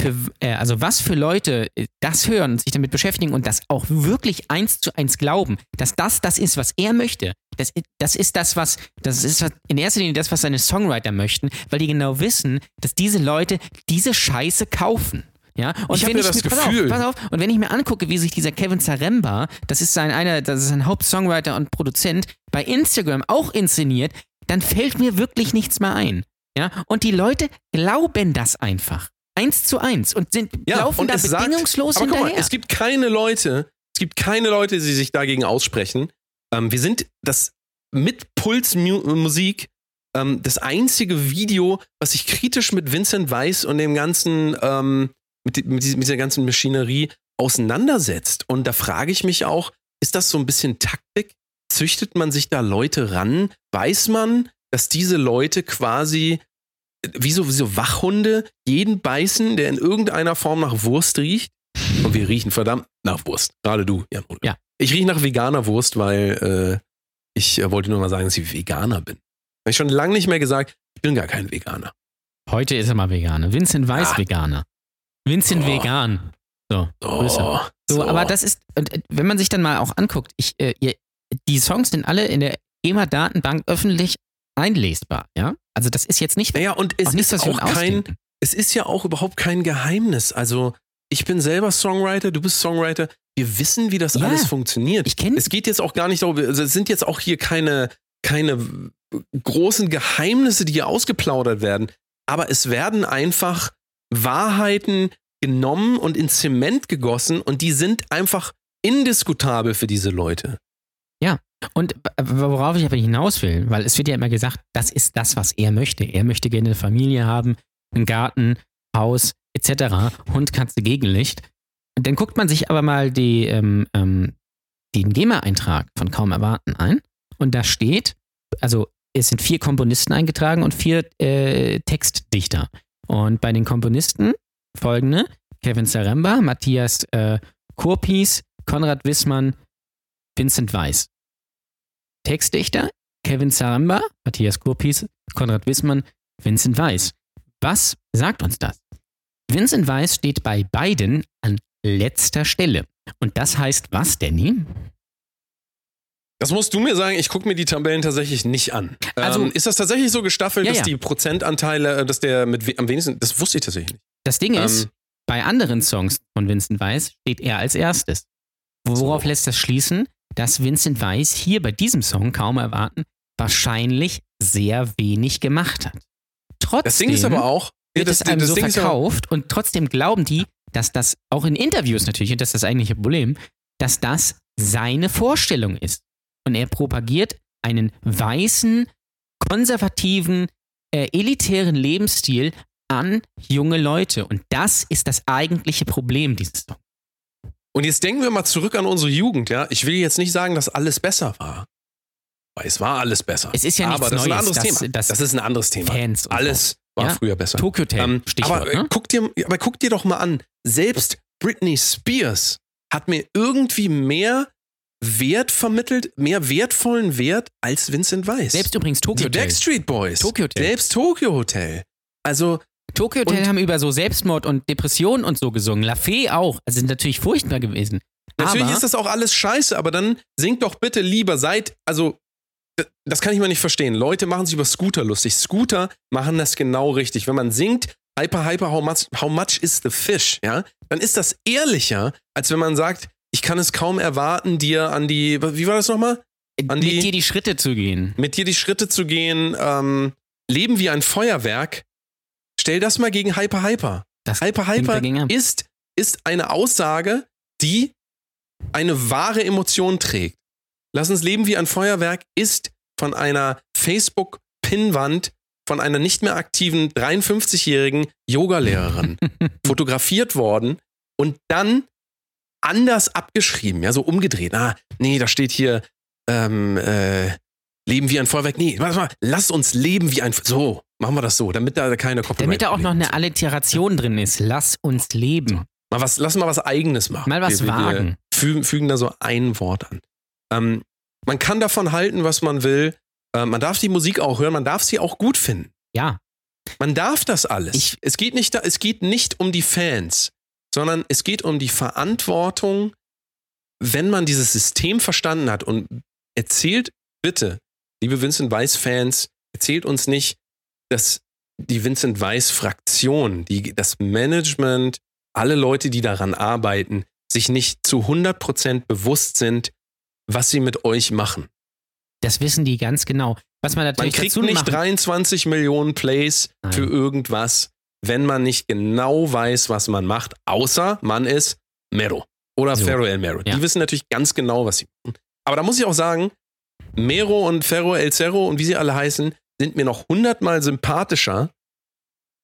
B: für, äh, also was für Leute äh, das hören und sich damit beschäftigen und das auch wirklich eins zu eins glauben, dass das das ist, was er möchte, das, i- das ist das, was, das ist in erster Linie das, was seine Songwriter möchten, weil die genau wissen, dass diese Leute diese Scheiße kaufen. Ja, und
A: Ich
B: wenn
A: ja das
B: mir,
A: Gefühl-
B: Pass auf, pass auf, und wenn ich mir angucke, wie sich dieser Kevin Zaremba, das ist sein einer, das ist ein Hauptsongwriter und Produzent, bei Instagram auch inszeniert, dann fällt mir wirklich nichts mehr ein. Ja, und die Leute glauben das einfach. Eins zu eins und sind, laufen
A: und
B: da
A: sagt-
B: bedingungslos
A: guck
B: hinterher.
A: Mal, es gibt keine Leute, es gibt keine Leute, die sich dagegen aussprechen. Ähm, wir sind das mit Pulsmusik ähm, das einzige Video, was sich kritisch mit Vincent Weiss und dem ganzen, ähm, mit, mit, dieser ganzen Maschinerie auseinandersetzt. Und da frage ich mich auch, ist das so ein bisschen Taktik? Züchtet man sich da Leute ran? Weiß man, dass diese Leute quasi wie so, wie so Wachhunde jeden beißen, der in irgendeiner Form nach Wurst riecht? Und wir riechen verdammt nach Wurst. Gerade du, Jan. Ole.
B: Ja.
A: Ich rieche nach veganer Wurst, weil äh, ich äh, wollte nur mal sagen, dass ich Veganer bin. Habe ich schon lange nicht mehr gesagt, ich bin gar kein Veganer.
B: Heute ist er mal Veganer. Vincent Weiß
A: Ah.
B: Veganer. Vincent
A: Oh.
B: Vegan. So.
A: Oh,
B: So, aber das ist, und äh, wenn man sich dann mal auch anguckt, ich, äh, ihr, die Songs sind alle in der GEMA-Datenbank öffentlich einlesbar, ja? Also das ist jetzt nicht,
A: Naja, und es
B: auch nicht,
A: ist auch kein, es ist ja auch überhaupt kein Geheimnis. Also, ich bin selber Songwriter, du bist Songwriter. Wir wissen, wie das
B: Ja.
A: alles funktioniert.
B: Ich kenne
A: Es geht jetzt auch gar nicht darum, also es sind jetzt auch hier keine, keine großen Geheimnisse, die hier ausgeplaudert werden. Aber es werden einfach Wahrheiten genommen und in Zement gegossen und die sind einfach indiskutabel für diese Leute.
B: Und worauf ich aber hinaus will, weil es wird ja immer gesagt, das ist das, was er möchte. Er möchte gerne eine Familie haben, einen Garten, Haus, etc. Hund, Katze, Gegenlicht. Und dann guckt man sich aber mal die, ähm, ähm, den GEMA-Eintrag von Kaum Erwarten ein. Und da steht, also es sind vier Komponisten eingetragen und vier äh, Textdichter. Und bei den Komponisten folgende: Kevin Zaremba, Matthias äh, Kurpies, Konrad Wissmann, Vincent Weiss. Textdichter Kevin Zaremba, Matthias Kurpies, Konrad Wissmann, Vincent Weiss. Was sagt uns das? Vincent Weiss steht bei beiden an letzter Stelle. Und das heißt was, Danny?
A: Das musst du mir sagen, ich gucke mir die Tabellen tatsächlich nicht an.
B: Also-
A: ähm, ist das tatsächlich so gestaffelt,
B: Ja,
A: dass
B: ja.
A: die Prozentanteile, äh, dass der mit am wenigsten, das wusste ich tatsächlich nicht.
B: Das Ding ist,
A: Ähm,
B: bei anderen Songs von Vincent Weiss steht er als erstes. Worauf
A: So.
B: lässt das schließen? Dass Vincent Weiss hier bei diesem Song kaum erwarten wahrscheinlich sehr wenig gemacht hat. Trotzdem
A: Das Ding ist aber auch, ja,
B: wird
A: das,
B: es einem
A: das
B: so
A: Ding ja,
B: verkauft und trotzdem glauben die, dass das auch in Interviews natürlich, und das ist das eigentliche Problem, dass das seine Vorstellung ist. Und er propagiert einen weißen, konservativen, äh, elitären Lebensstil an junge Leute. Und das ist das eigentliche Problem dieses Songs.
A: Und jetzt denken wir mal zurück an unsere Jugend, ja. Ich will jetzt nicht sagen, dass alles besser war. Weil es war alles besser.
B: Es ist ja nichts
A: Aber das ist ein
B: Neues,
A: anderes
B: dass-
A: Thema.
B: dass
A: das ist ein anderes Thema.
B: Fans
A: alles war
B: Ja.
A: früher besser.
B: Tokyo Hotel,
A: Ähm,
B: Stichwort.
A: aber, äh,
B: ne?
A: guck dir, aber guck dir doch mal an, selbst Britney Spears hat mir irgendwie mehr Wert vermittelt, mehr wertvollen Wert als Vincent Weiss.
B: Selbst übrigens Tokyo
A: die
B: Hotel.
A: Backstreet Boys.
B: Tokyo Hotel.
A: Selbst Tokyo Hotel. Also,
B: Tokyo Hotel haben über so Selbstmord und Depression und so gesungen. La Fee auch. Also sind natürlich furchtbar gewesen.
A: Natürlich
B: aber
A: ist das auch alles scheiße, aber dann singt doch bitte lieber seit, also das kann ich mal nicht verstehen. Leute machen sich über Scooter lustig. Scooter machen das genau richtig. Wenn man singt, hyper, hyper, how much, how much is the fish, ja, dann ist das ehrlicher, als wenn man sagt, ich kann es kaum erwarten, dir an die, wie war das nochmal? An die-
B: mit dir die Schritte zu gehen.
A: Mit dir die Schritte zu gehen, ähm, leben wie ein Feuerwerk. Stell das mal gegen Hyper, hyper.
B: Das
A: Hyper Hyper ist, ist eine Aussage, die eine wahre Emotion trägt. Lass uns leben wie ein Feuerwerk ist von einer Facebook-Pinnwand von einer nicht mehr aktiven 53-jährigen Yogalehrerin fotografiert worden und dann anders abgeschrieben, ja, so umgedreht. Ah, nee, da steht hier ähm, äh, Leben wie ein Feuerwerk. Nee, warte mal, lass uns leben wie ein So, machen wir das so, damit da keine Copyright
B: Damit da auch noch eine Alliteration drin ist. Lass uns leben.
A: Mal was, lass mal was Eigenes machen.
B: Mal was
A: wir,
B: wagen.
A: Wir fügen, fügen da so ein Wort an. Ähm, man kann davon halten, was man will. Äh, man darf die Musik auch hören, man darf sie auch gut finden.
B: Ja.
A: Man darf das alles.
B: Ich-
A: es, geht nicht, es geht nicht um die Fans, sondern es geht um die Verantwortung, wenn man dieses System verstanden hat. Und erzählt bitte, liebe Vincent Weiss-Fans, erzählt uns nicht, dass die Vincent Weiss-Fraktion, die, das Management, alle Leute, die daran arbeiten, sich nicht zu 100% bewusst sind, was sie mit euch machen.
B: Das wissen die ganz genau. Was man
A: Man
B: natürlich
A: kriegt
B: dazu
A: nicht
B: machen,
A: 23 Millionen Plays
B: Nein.
A: für irgendwas, wenn man nicht genau weiß, was man macht, außer man ist Mero oder
B: So.
A: Ferro El Mero.
B: Ja.
A: Die wissen natürlich ganz genau, was sie machen. Aber da muss ich auch sagen, Mero und Ferro El Cerro und wie sie alle heißen, sind mir noch hundertmal sympathischer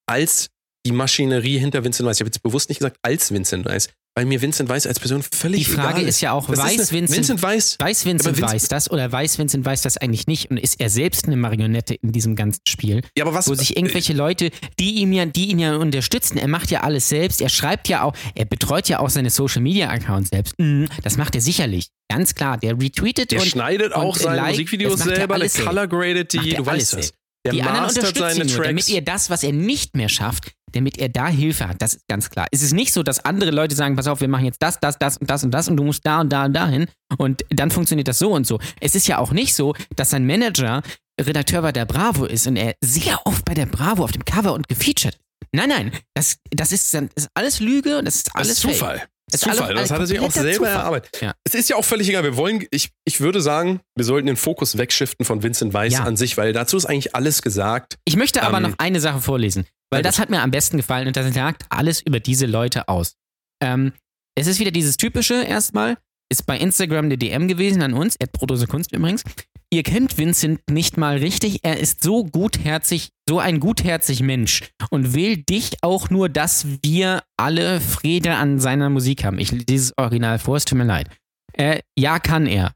A: als die Maschinerie hinter Vincent Weiss. Ich habe jetzt bewusst nicht gesagt als Vincent Weiss, weil mir Vincent Weiss als Person völlig
B: Die Frage
A: egal
B: ist ja auch,
A: Das
B: weiß
A: eine-
B: Vincent-
A: Vincent Weiss
B: weiß Vincent
A: Aber Vince-
B: weiß das oder weiß Vincent weiß das eigentlich nicht und ist er selbst eine Marionette in diesem ganzen Spiel,
A: ja, aber was,
B: wo sich irgendwelche Leute, die ihm ja, die ihn ja unterstützen, er macht ja alles selbst, er schreibt ja auch, er betreut ja auch seine Social Media Accounts selbst. Mhm, das macht er sicherlich, ganz klar. Der retweetet
A: Der
B: und
A: schneidet auch
B: und
A: seine
B: like,
A: Musikvideos
B: er
A: selber, der color gradet die, du weißt das. Der
B: die anderen unterstützen
A: seine
B: ihn nur,
A: Tracks.
B: damit er das, was er nicht mehr schafft, damit er da Hilfe hat. Das ist ganz klar. Es ist nicht so, dass andere Leute sagen, pass auf, wir machen jetzt das, das, das und das und das und du musst da und da und dahin und dann funktioniert das so und so. Es ist ja auch nicht so, dass sein Manager Redakteur bei der Bravo ist und er sehr oft bei der Bravo auf dem Cover und gefeatured. Nein, nein, das, das, ist, das ist alles Lüge und das ist
A: Das
B: alles
A: ist
B: fake.
A: Zufall.
B: Das
A: Zufall.
B: alles-
A: das hat er sich auch selber erarbeitet.
B: Ja.
A: Es ist ja auch völlig egal. Wir wollen, ich, ich würde sagen, wir sollten den Fokus wegschiften von Vincent Weiss
B: Ja.
A: an sich, weil dazu ist eigentlich alles gesagt.
B: Ich möchte aber
A: Ähm,
B: noch eine Sache vorlesen, weil das hat mir am besten gefallen und das sagt alles über diese Leute aus. Ähm, es ist wieder dieses typische erstmal, ist bei Instagram eine DM gewesen an uns, Protose Kunst übrigens. Ihr kennt Vincent nicht mal richtig, er ist so gutherzig, so ein gutherzig Mensch und will dich auch nur, dass wir alle Friede an seiner Musik haben. Ich lese dieses Original vor, es tut mir leid. Äh, ja, kann er.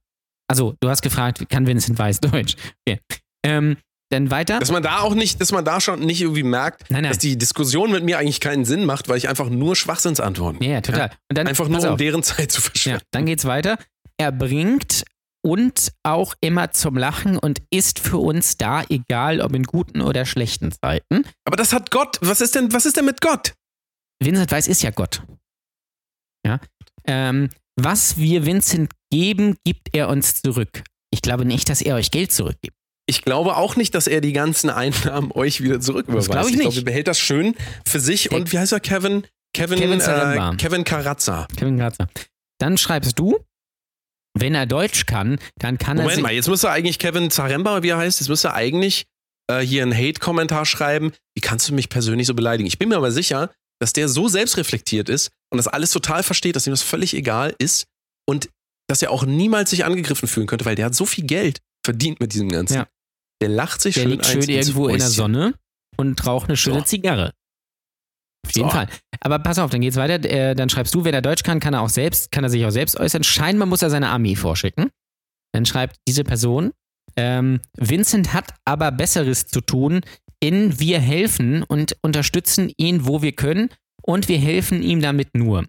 B: Also, du hast gefragt, kann Vincent Weiß Deutsch? Okay. Ähm, dann weiter.
A: Dass man da auch nicht, dass man da schon nicht irgendwie merkt,
B: Nein, nein.
A: dass die Diskussion mit mir eigentlich keinen Sinn macht, weil ich einfach nur Schwachsinnsantworten.
B: Ja, ja, total. Und dann,
A: Einfach nur, um
B: auf.
A: deren Zeit zu
B: Ja,
A: verschwenden.
B: dann geht's weiter. Er bringt und auch immer zum Lachen und ist für uns da, egal ob in guten oder schlechten Zeiten.
A: Aber das hat Gott. Was ist denn, was ist denn mit Gott?
B: Vincent Weiss ist ja Gott. Ja. Ähm, was wir Vincent geben, gibt er uns zurück. Ich glaube nicht, dass er euch Geld zurückgibt.
A: Ich glaube auch nicht, dass er die ganzen Einnahmen euch wieder zurücküberweist.
B: glaube ich
A: ich glaube,
B: nicht.
A: er behält das schön für sich. Und wie heißt er? Kevin? Kevin,
B: Kevin
A: äh. Kevin Karazza.
B: Kevin Grazer. Dann schreibst du, wenn er Deutsch kann, dann kann er
A: Moment mal, jetzt müsste eigentlich Kevin Zaremba, wie er heißt, jetzt müsste er eigentlich äh, hier einen Hate-Kommentar schreiben. Wie kannst du mich persönlich so beleidigen? Ich bin mir aber sicher, dass der so selbstreflektiert ist und das alles total versteht, dass ihm das völlig egal ist und dass er auch niemals sich angegriffen fühlen könnte, weil der hat so viel Geld verdient mit diesem Ganzen.
B: Ja.
A: Der lacht sich
B: der
A: schön
B: liegt schön irgendwo in der. Sonne und raucht eine schöne
A: So.
B: Zigarre. Auf jeden
A: So.
B: Fall. Aber pass auf, dann geht's weiter. Äh, dann schreibst du, wenn er Deutsch kann, kann er auch selbst, kann er sich auch selbst äußern. Scheinbar muss er seine Armee vorschicken. Dann schreibt diese Person, ähm, Vincent hat aber Besseres zu tun, in wir helfen und unterstützen ihn, wo wir können und wir helfen ihm damit nur.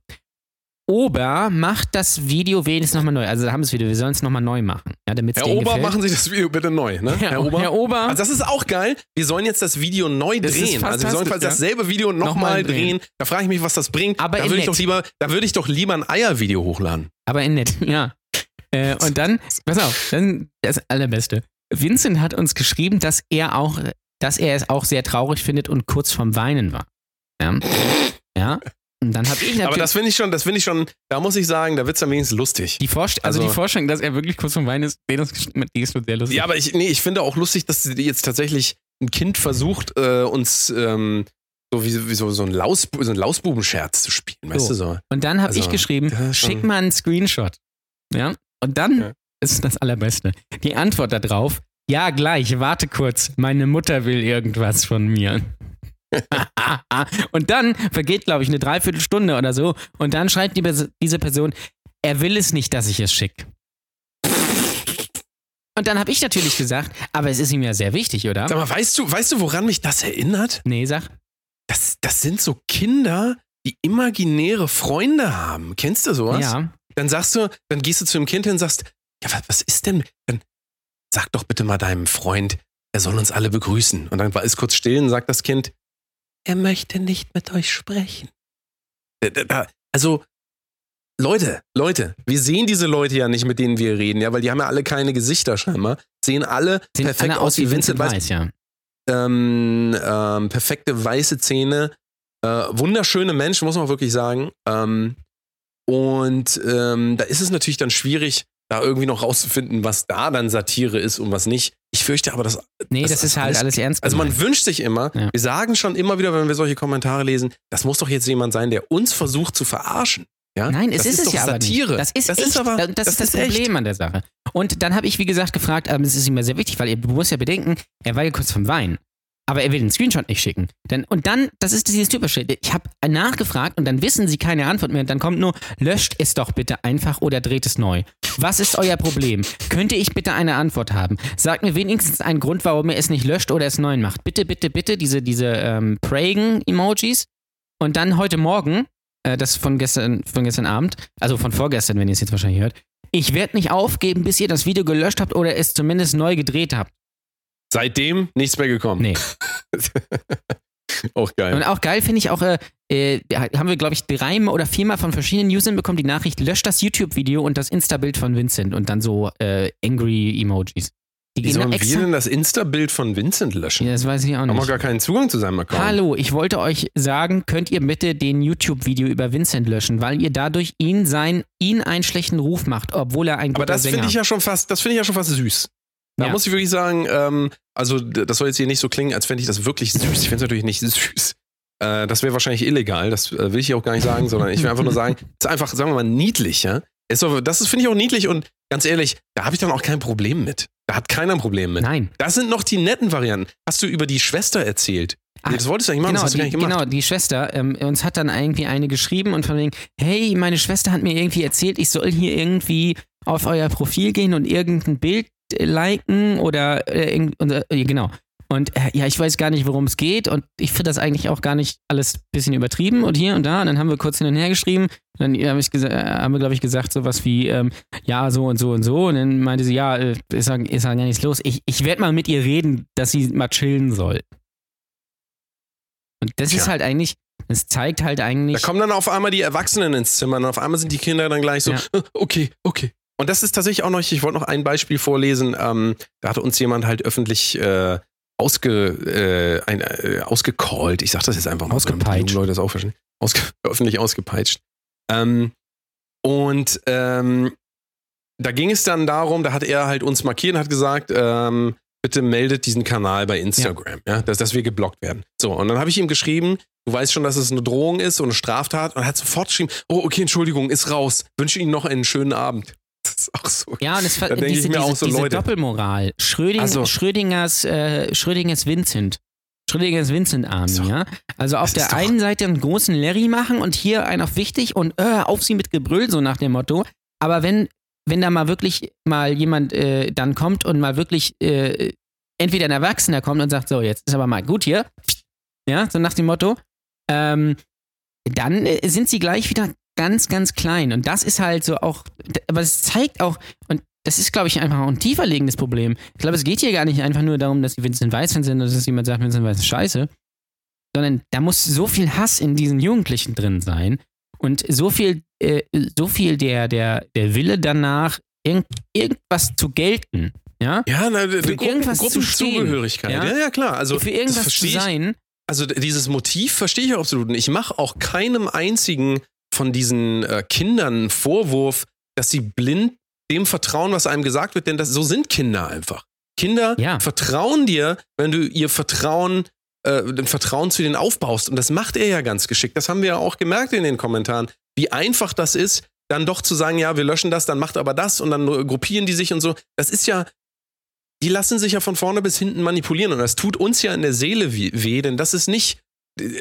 B: Ober macht das Video wenigstens nochmal neu. Also da haben wir es wieder, wir sollen es nochmal neu machen. Ja,
A: Herr Ober,
B: gefällt.
A: machen Sie das Video bitte neu, ne?
B: Herr, Herr Ober.
A: Also das ist auch geil. Wir sollen jetzt das Video neu
B: Das
A: drehen. Also wir sollen quasi
B: ja.
A: dasselbe Video nochmal drehen.
B: drehen.
A: Da frage ich mich, was das bringt.
B: Aber
A: da würde ich
B: nett.
A: doch lieber, da würde ich doch lieber ein Eiervideo hochladen.
B: aber in nett, ja. Äh, und dann, pass auf, dann das Allerbeste. Vincent hat uns geschrieben, dass er auch, dass er es auch sehr traurig findet und kurz vorm Weinen war. Ja. ja. Und dann habe ich natürlich
A: Aber das finde ich schon, das finde ich schon, da muss ich sagen, da wird es dann wenigstens lustig.
B: die, Vorst also,
A: also-
B: die Vorstellung, dass er wirklich kurz vorm Weinen ist, den ist, die ist sehr lustig.
A: Ja, aber ich, nee, ich finde auch lustig, dass die jetzt tatsächlich ein Kind versucht, äh, uns ähm, so wie, wie so, so ein, Laus, so ein Lausbubenscherz zu spielen, weißt
B: So.
A: du so.
B: Und dann habe
A: Also,
B: ich geschrieben, schick mal einen Screenshot. Ja. Und dann
A: Ja.
B: ist das Allerbeste. Die Antwort darauf, ja, gleich, warte kurz, meine Mutter will irgendwas von mir. und dann vergeht, glaube ich, eine Dreiviertelstunde oder so. Und dann schreibt die, diese Person, er will es nicht, dass ich es schicke. Und dann habe ich natürlich gesagt, aber es ist ihm ja sehr wichtig, oder?
A: Sag mal, weißt du, weißt du, woran mich das erinnert?
B: Nee, sag.
A: Das, das sind so Kinder, die imaginäre Freunde haben. Kennst du sowas?
B: Ja.
A: Dann sagst du, dann gehst du zu dem Kind hin und sagst, ja, was, was ist denn? Dann sag doch bitte mal deinem Freund, er soll uns alle begrüßen. Und dann war es kurz still und sagt das Kind, er möchte nicht mit euch sprechen. Also, Leute, Leute, wir sehen diese Leute ja nicht, mit denen wir reden, ja, weil die haben ja alle keine Gesichter scheinbar. Sehen alle
B: Sind
A: perfekt
B: alle
A: aus wie Vincent Weiss.
B: Weiß, ja.
A: Ähm, ähm, perfekte weiße Zähne, äh, wunderschöne Menschen, muss man wirklich sagen. Ähm, und ähm, da ist es natürlich dann schwierig, da irgendwie noch rauszufinden, was da dann Satire ist und was nicht. Ich fürchte aber, dass.
B: Nee,
A: das
B: das, ist halt
A: alles-
B: ernst
A: Also man
B: gemeint.
A: wünscht sich immer,
B: Ja.
A: wir sagen schon immer wieder, wenn wir solche Kommentare lesen, das muss doch jetzt jemand sein, der uns versucht zu verarschen. Ja?
B: Nein, es ist,
A: ist
B: es ja aber
A: Satire.
B: nicht. Das ist,
A: Das
B: echt,
A: ist aber-
B: das,
A: das
B: ist das
A: ist echt.
B: Problem an der Sache. Und dann habe ich, wie gesagt, gefragt, aber es ist ihm ja sehr wichtig, weil ihr muss ja bedenken, er war ja kurz vom Wein. Aber er will den Screenshot nicht schicken. Denn, und dann, das ist dieses Typische. Ich habe nachgefragt und dann wissen sie keine Antwort mehr. Und dann kommt nur, löscht es doch bitte einfach oder dreht es neu. Was ist euer Problem? Könnte ich bitte eine Antwort haben? Sagt mir wenigstens einen Grund, warum ihr es nicht löscht oder es neu macht. Bitte, bitte, bitte, diese, diese ähm, Pragen-Emojis. Und dann heute Morgen, äh, das von gestern, von gestern Abend, also von vorgestern, wenn ihr es jetzt wahrscheinlich hört, ich werde nicht aufgeben, bis ihr das Video gelöscht habt oder es zumindest neu gedreht habt.
A: Seitdem nichts mehr gekommen.
B: Nee.
A: Auch geil.
B: Und auch geil finde ich auch, äh, äh, haben wir, glaube ich, dreimal oder viermal von verschiedenen Usern bekommen die Nachricht, löscht das YouTube-Video und das Insta-Bild von Vincent und dann so äh, angry Emojis. Die
A: Wie sollen wir denn das Insta-Bild von Vincent löschen?
B: Ja, das weiß ich auch
A: Haben wir
B: nicht.
A: gar keinen Zugang zu seinem Account.
B: Hallo, ich wollte euch sagen, könnt ihr bitte den YouTube-Video über Vincent löschen, weil ihr dadurch ihn sein, ihn einen schlechten Ruf macht, obwohl er ein
A: Aber
B: guter
A: das
B: Sänger
A: finde ich ja schon fast, das finde ich ja schon fast süß. Da
B: Ja.
A: muss ich wirklich sagen, ähm, also das soll jetzt hier nicht so klingen, als fände ich das wirklich süß. Ich finde es natürlich nicht süß. Äh, das wäre wahrscheinlich illegal, das äh, will ich hier auch gar nicht sagen, sondern ich will einfach nur sagen, es ist einfach, sagen wir mal, niedlich, ja. Ist doch, das finde ich auch niedlich und ganz ehrlich, da habe ich dann auch kein Problem mit. Da hat keiner ein Problem mit.
B: Nein.
A: Das sind noch die netten Varianten. Hast du über die Schwester erzählt? Nee, das wolltest du eigentlich machen,
B: Genau,
A: das hast du gar
B: die,
A: nicht gemacht.
B: genau, die Schwester, ähm, uns hat dann irgendwie eine geschrieben und von wegen, hey, meine Schwester hat mir irgendwie erzählt, ich soll hier irgendwie auf euer Profil gehen und irgendein Bild liken oder äh, und, äh, genau. Und äh, ja, ich weiß gar nicht, worum es geht und ich finde das eigentlich auch gar nicht alles ein bisschen übertrieben und hier und da. Und dann haben wir kurz hin und her geschrieben. Dann hab ich äh, haben wir, glaube ich, gesagt, sowas wie, ähm, ja, so und so und so. Und dann meinte sie, ja, äh, ist, ja- ist ja gar nichts los. Ich, ich werde mal mit ihr reden, dass sie mal chillen soll. Und das
A: Tja.
B: ist halt eigentlich, das zeigt halt
A: Da
B: eigentlich.
A: kommen dann auf einmal die Erwachsenen ins Zimmer und auf einmal sind die Kinder dann gleich so,
B: Ja.
A: "Äh, okay, okay. Und das ist tatsächlich auch noch, ich wollte noch ein Beispiel vorlesen. Ähm, da hatte uns jemand halt öffentlich äh, ausge, äh, ein, äh, ausgecallt. Ich sag das jetzt einfach mal,
B: Ausgepeitscht.
A: Leute das auch verstehen. Ausge öffentlich ausgepeitscht. Ähm, und ähm, da ging es dann darum, da hat er halt uns markiert und hat gesagt, ähm, bitte meldet diesen Kanal bei Instagram, ja, dass, dass wir geblockt werden. So, und dann habe ich ihm geschrieben, du weißt schon, dass es eine Drohung ist und eine Straftat und er hat sofort geschrieben, oh, okay, Entschuldigung, ist raus. Wünsche Ihnen noch einen schönen Abend. Ist auch so.
B: ja, und es
A: Da denk ich
B: diese,
A: mir
B: diese,
A: auch so,
B: diese
A: Leute.
B: Doppelmoral. Schröding,
A: Also-
B: Schrödingers, äh, Schrödingers Vincent. Schrödingers Vincent Army,
A: So.
B: ja. Also auf
A: Das
B: der einen Seite einen großen Larry machen und hier einen auf wichtig und äh, auf sie mit Gebrüll, so nach dem Motto. Aber wenn, wenn da mal wirklich mal jemand äh, dann kommt und mal wirklich äh, entweder ein Erwachsener kommt und sagt, so, jetzt ist aber mal gut hier, ja, so nach dem Motto, ähm, dann äh, sind sie gleich wieder ganz, ganz klein. Und das ist halt so auch, aber es zeigt auch, und das ist, glaube ich, einfach auch ein tiefer liegendes Problem. Ich glaube, es geht hier gar nicht einfach nur darum, dass die Vincent Weiss-Fans sind oder dass jemand sagt, Vincent Weiss ist scheiße, sondern da muss so viel Hass in diesen Jugendlichen drin sein und so viel, äh, so viel der, der, der Wille danach, irgend, irgendwas zu gelten. Ja,
A: Ja, na,
B: Für
A: Gruppen,
B: irgendwas zu
A: Gruppenzugehörigkeit. Ja?
B: ja?
A: ja, klar. Also,
B: für irgendwas zu
A: verstehe ich.
B: sein.
A: Also dieses Motiv verstehe ich absolut. Und ich mache auch keinem einzigen von diesen äh, Kindern einen Vorwurf, dass sie blind dem vertrauen, was einem gesagt wird, denn das, so sind Kinder einfach. Kinder
B: Ja.
A: vertrauen dir, wenn du ihr Vertrauen, äh, Vertrauen zu denen aufbaust. Und das macht er ja ganz geschickt. Das haben wir ja auch gemerkt in den Kommentaren, wie einfach das ist, dann doch zu sagen, ja, wir löschen das, dann macht aber das und dann gruppieren die sich und so. Das ist ja, die lassen sich ja von vorne bis hinten manipulieren und das tut uns ja in der Seele weh, denn das ist nicht,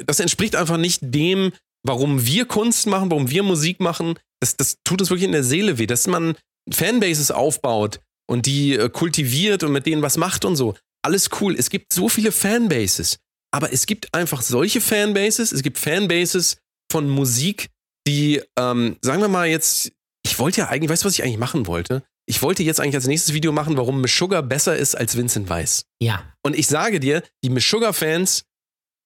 A: das entspricht einfach nicht dem, warum wir Kunst machen, warum wir Musik machen. Das, das tut uns wirklich in der Seele weh, dass man Fanbases aufbaut und die äh, kultiviert und mit denen was macht und so. Alles cool. Es gibt so viele Fanbases, aber es gibt einfach solche Fanbases. Es gibt Fanbases von Musik, die, ähm, sagen wir mal jetzt, ich wollte ja eigentlich, weißt du, was ich eigentlich machen wollte? Ich wollte jetzt eigentlich als nächstes Video machen, warum Meshuggah besser ist als Vincent Weiss.
B: Ja,
A: Und ich sage dir, die Meshuggah-Fans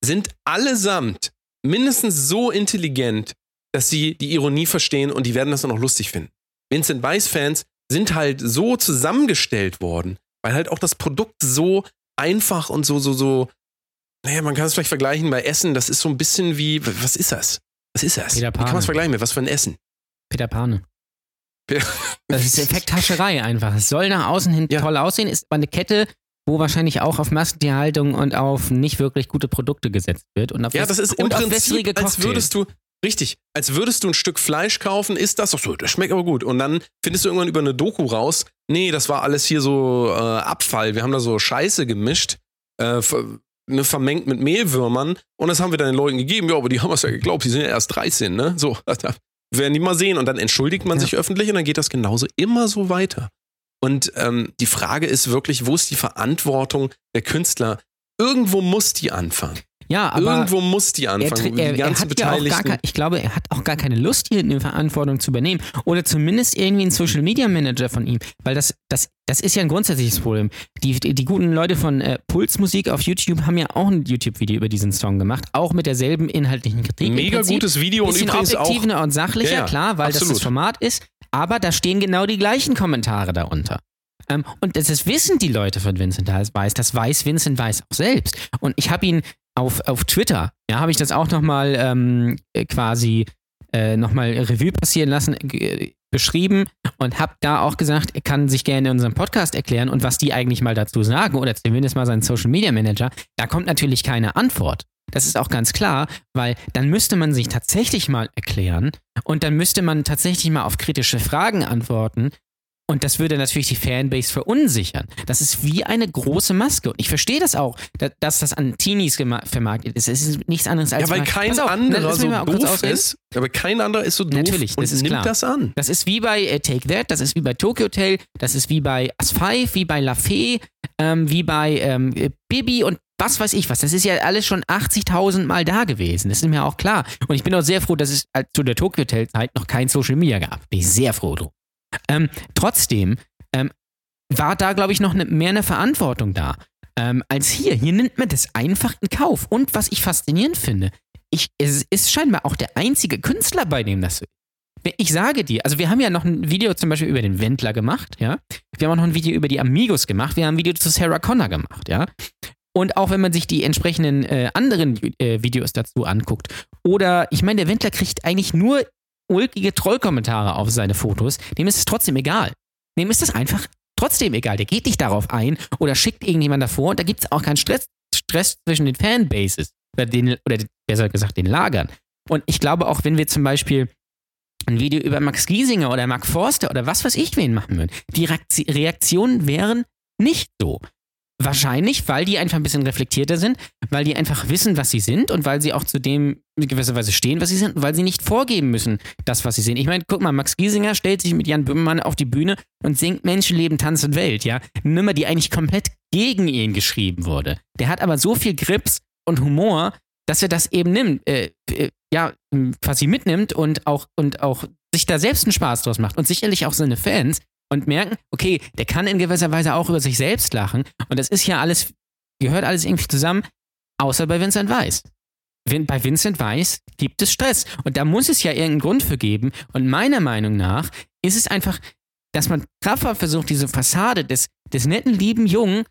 A: sind allesamt mindestens so intelligent, dass sie die Ironie verstehen und die werden das dann auch lustig finden. Vincent Weiss-Fans sind halt so zusammengestellt worden, weil halt auch das Produkt so einfach und so, so, so, naja, man kann es vielleicht vergleichen bei Essen, das ist so ein bisschen wie, was ist das? Was ist das?
B: Peter
A: Wie kann man es vergleichen mit was für ein Essen?
B: Peter Pane. Das ist Effekthascherei einfach. Es soll nach außen hin
A: Ja.
B: toll aussehen, ist aber eine Kette, wo wahrscheinlich auch auf Massentierhaltung und auf nicht wirklich gute Produkte gesetzt wird. Und auf
A: Ja, das ist im Prinzip, als würdest du, richtig, als würdest du ein Stück Fleisch kaufen, ist das, ach so, das schmeckt aber gut. Und dann findest du irgendwann über eine Doku raus, nee, das war alles hier so äh, Abfall. Wir haben da so Scheiße gemischt, äh, ne, vermengt mit Mehlwürmern. Und das haben wir dann den Leuten gegeben. Ja, aber die haben es ja geglaubt, die sind ja erst 13, ne? So, da werden die mal sehen. Und dann entschuldigt man
B: Ja.
A: sich öffentlich und dann geht das genauso immer so weiter. Und ähm, die Frage ist wirklich, wo ist die Verantwortung der Künstler? Irgendwo muss die anfangen.
B: Ja, aber
A: Irgendwo muss die
B: er,
A: anfangen.
B: tr- er,
A: die
B: er hat ja auch gar kein, ich glaube, er hat auch gar keine Lust, hier eine Verantwortung zu übernehmen. Oder zumindest irgendwie einen Social Media Manager von ihm. Weil das, das, das ist ja ein grundsätzliches Problem. Die, die, die guten Leute von äh, Pulsmusik auf YouTube haben ja auch ein YouTube-Video über diesen Song gemacht. Auch mit derselben inhaltlichen Kritik.
A: Mega
B: Prinzip
A: gutes Video und übrigens auch.
B: objektiver und sachlicher,
A: Ja, ja,
B: klar, weil das
A: absolut.
B: das Format ist. Aber da stehen genau die gleichen Kommentare darunter. Ähm, und das, wissen die Leute von Vincent Weiss. Das weiß Vincent Weiss auch selbst. Und ich habe ihn auf, auf Twitter, ja, habe ich das auch nochmal ähm, äh, quasi äh, nochmal Revue passieren lassen, beschrieben und habe da auch gesagt, er kann sich gerne in unserem Podcast erklären und was die eigentlich mal dazu sagen oder zumindest mal sein Social Media Manager. Da kommt natürlich keine Antwort. Das ist auch ganz klar, weil dann müsste man sich tatsächlich mal erklären und dann müsste man tatsächlich mal auf kritische Fragen antworten. Und das würde natürlich die Fanbase verunsichern. Das ist wie eine große Maske. Und ich verstehe das auch, da- dass das an Teenies vermarktet ist. Es ist nichts anderes als.
A: Ja, weil kein
B: auf, na,
A: anderer so doof ist. Aber kein anderer ist so doof
B: Natürlich,
A: und nimmt
B: klar.
A: das an.
B: Das ist wie bei äh, Take That, das ist wie bei Tokyo Hotel, das ist wie bei As Five, wie bei La Fee, ähm, wie bei ähm, äh, Bibi und was weiß ich was. Das ist ja alles schon 80.000 Mal da gewesen. Das ist mir auch klar. Und ich bin auch sehr froh, dass es äh, zu der Tokyo Hotel Zeit noch kein Social Media gab. Bin ich sehr froh drum. Ähm, trotzdem ähm, war da, glaube ich, noch ne, mehr eine Verantwortung da ähm, als hier. Hier nimmt man das einfach in Kauf. Und was ich faszinierend finde, ich, es ist scheinbar auch der einzige Künstler, bei dem das so. Ich sage dir, also wir haben ja noch ein Video zum Beispiel über den Wendler gemacht, ja. Wir haben auch noch ein Video über die Amigos gemacht. Wir haben ein Video zu Sarah Connor gemacht, ja. Und auch wenn man sich die entsprechenden äh, anderen äh, Videos dazu anguckt. Oder, ich meine, der Wendler kriegt eigentlich nur ulkige Trollkommentare auf seine Fotos. Dem ist es trotzdem egal. Dem ist es einfach trotzdem egal. Der geht nicht darauf ein oder schickt irgendjemand davor. Und da gibt es auch keinen Stress, Stress zwischen den Fanbases. Oder, den, oder besser gesagt den Lagern. Und ich glaube auch, wenn wir zum Beispiel ein Video über Max Giesinger oder Mark Forster oder was weiß ich wen machen würden, die Reakti- Reaktionen wären nicht so. Wahrscheinlich, weil die einfach ein bisschen reflektierter sind, weil die einfach wissen, was sie sind und weil sie auch zu dem in gewisser Weise stehen, was sie sind, weil sie nicht vorgeben müssen, das, was sie sind. Ich meine, guck mal, Max Giesinger stellt sich mit Jan Böhmermann auf die Bühne und singt Menschenleben, Tanz und Welt, ja. Eine Nummer, die eigentlich komplett gegen ihn geschrieben wurde. Der hat aber so viel Grips und Humor, dass er das eben nimmt. Äh, äh, ja, quasi mitnimmt und auch, und auch sich da selbst einen Spaß draus macht und sicherlich auch seine Fans und merken, okay, der kann in gewisser Weise auch über sich selbst lachen und das ist ja alles, gehört alles irgendwie zusammen, außer bei Vincent Weiss. Bei Vincent Weiss gibt es Stress und da muss es ja irgendeinen Grund für geben und meiner Meinung nach ist es einfach, dass man kraftvoll versucht, diese Fassade des, des netten, lieben Jungen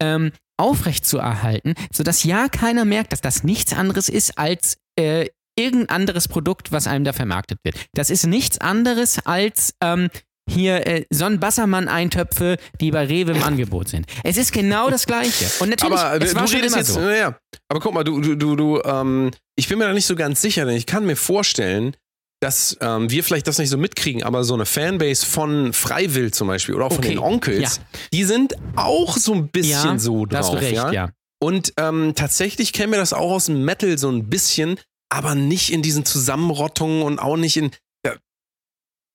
B: ähm, aufrechtzuerhalten, sodass ja keiner merkt, dass das nichts anderes ist als äh, irgendein anderes Produkt, was einem da vermarktet wird. Das ist nichts anderes als ähm, hier äh, Sonnenbassermann-Eintöpfe, die bei Rewe im Angebot sind. Es ist genau das Gleiche. Und natürlich,
A: aber
B: es
A: du
B: war schon
A: redest
B: immer
A: jetzt,
B: so.
A: naja, aber guck mal, du, du, du, du ähm, ich bin mir da nicht so ganz sicher, denn ich kann mir vorstellen, dass ähm, wir vielleicht das nicht so mitkriegen, aber so eine Fanbase von Freiwill zum Beispiel oder auch von
B: Okay,
A: den Onkels,
B: ja.
A: die sind auch so ein bisschen
B: Ja,
A: so drauf.
B: hast du recht,
A: ja?
B: ja.
A: Und ähm, tatsächlich kennen wir das auch aus dem Metal so ein bisschen, aber nicht in diesen Zusammenrottungen und auch nicht in.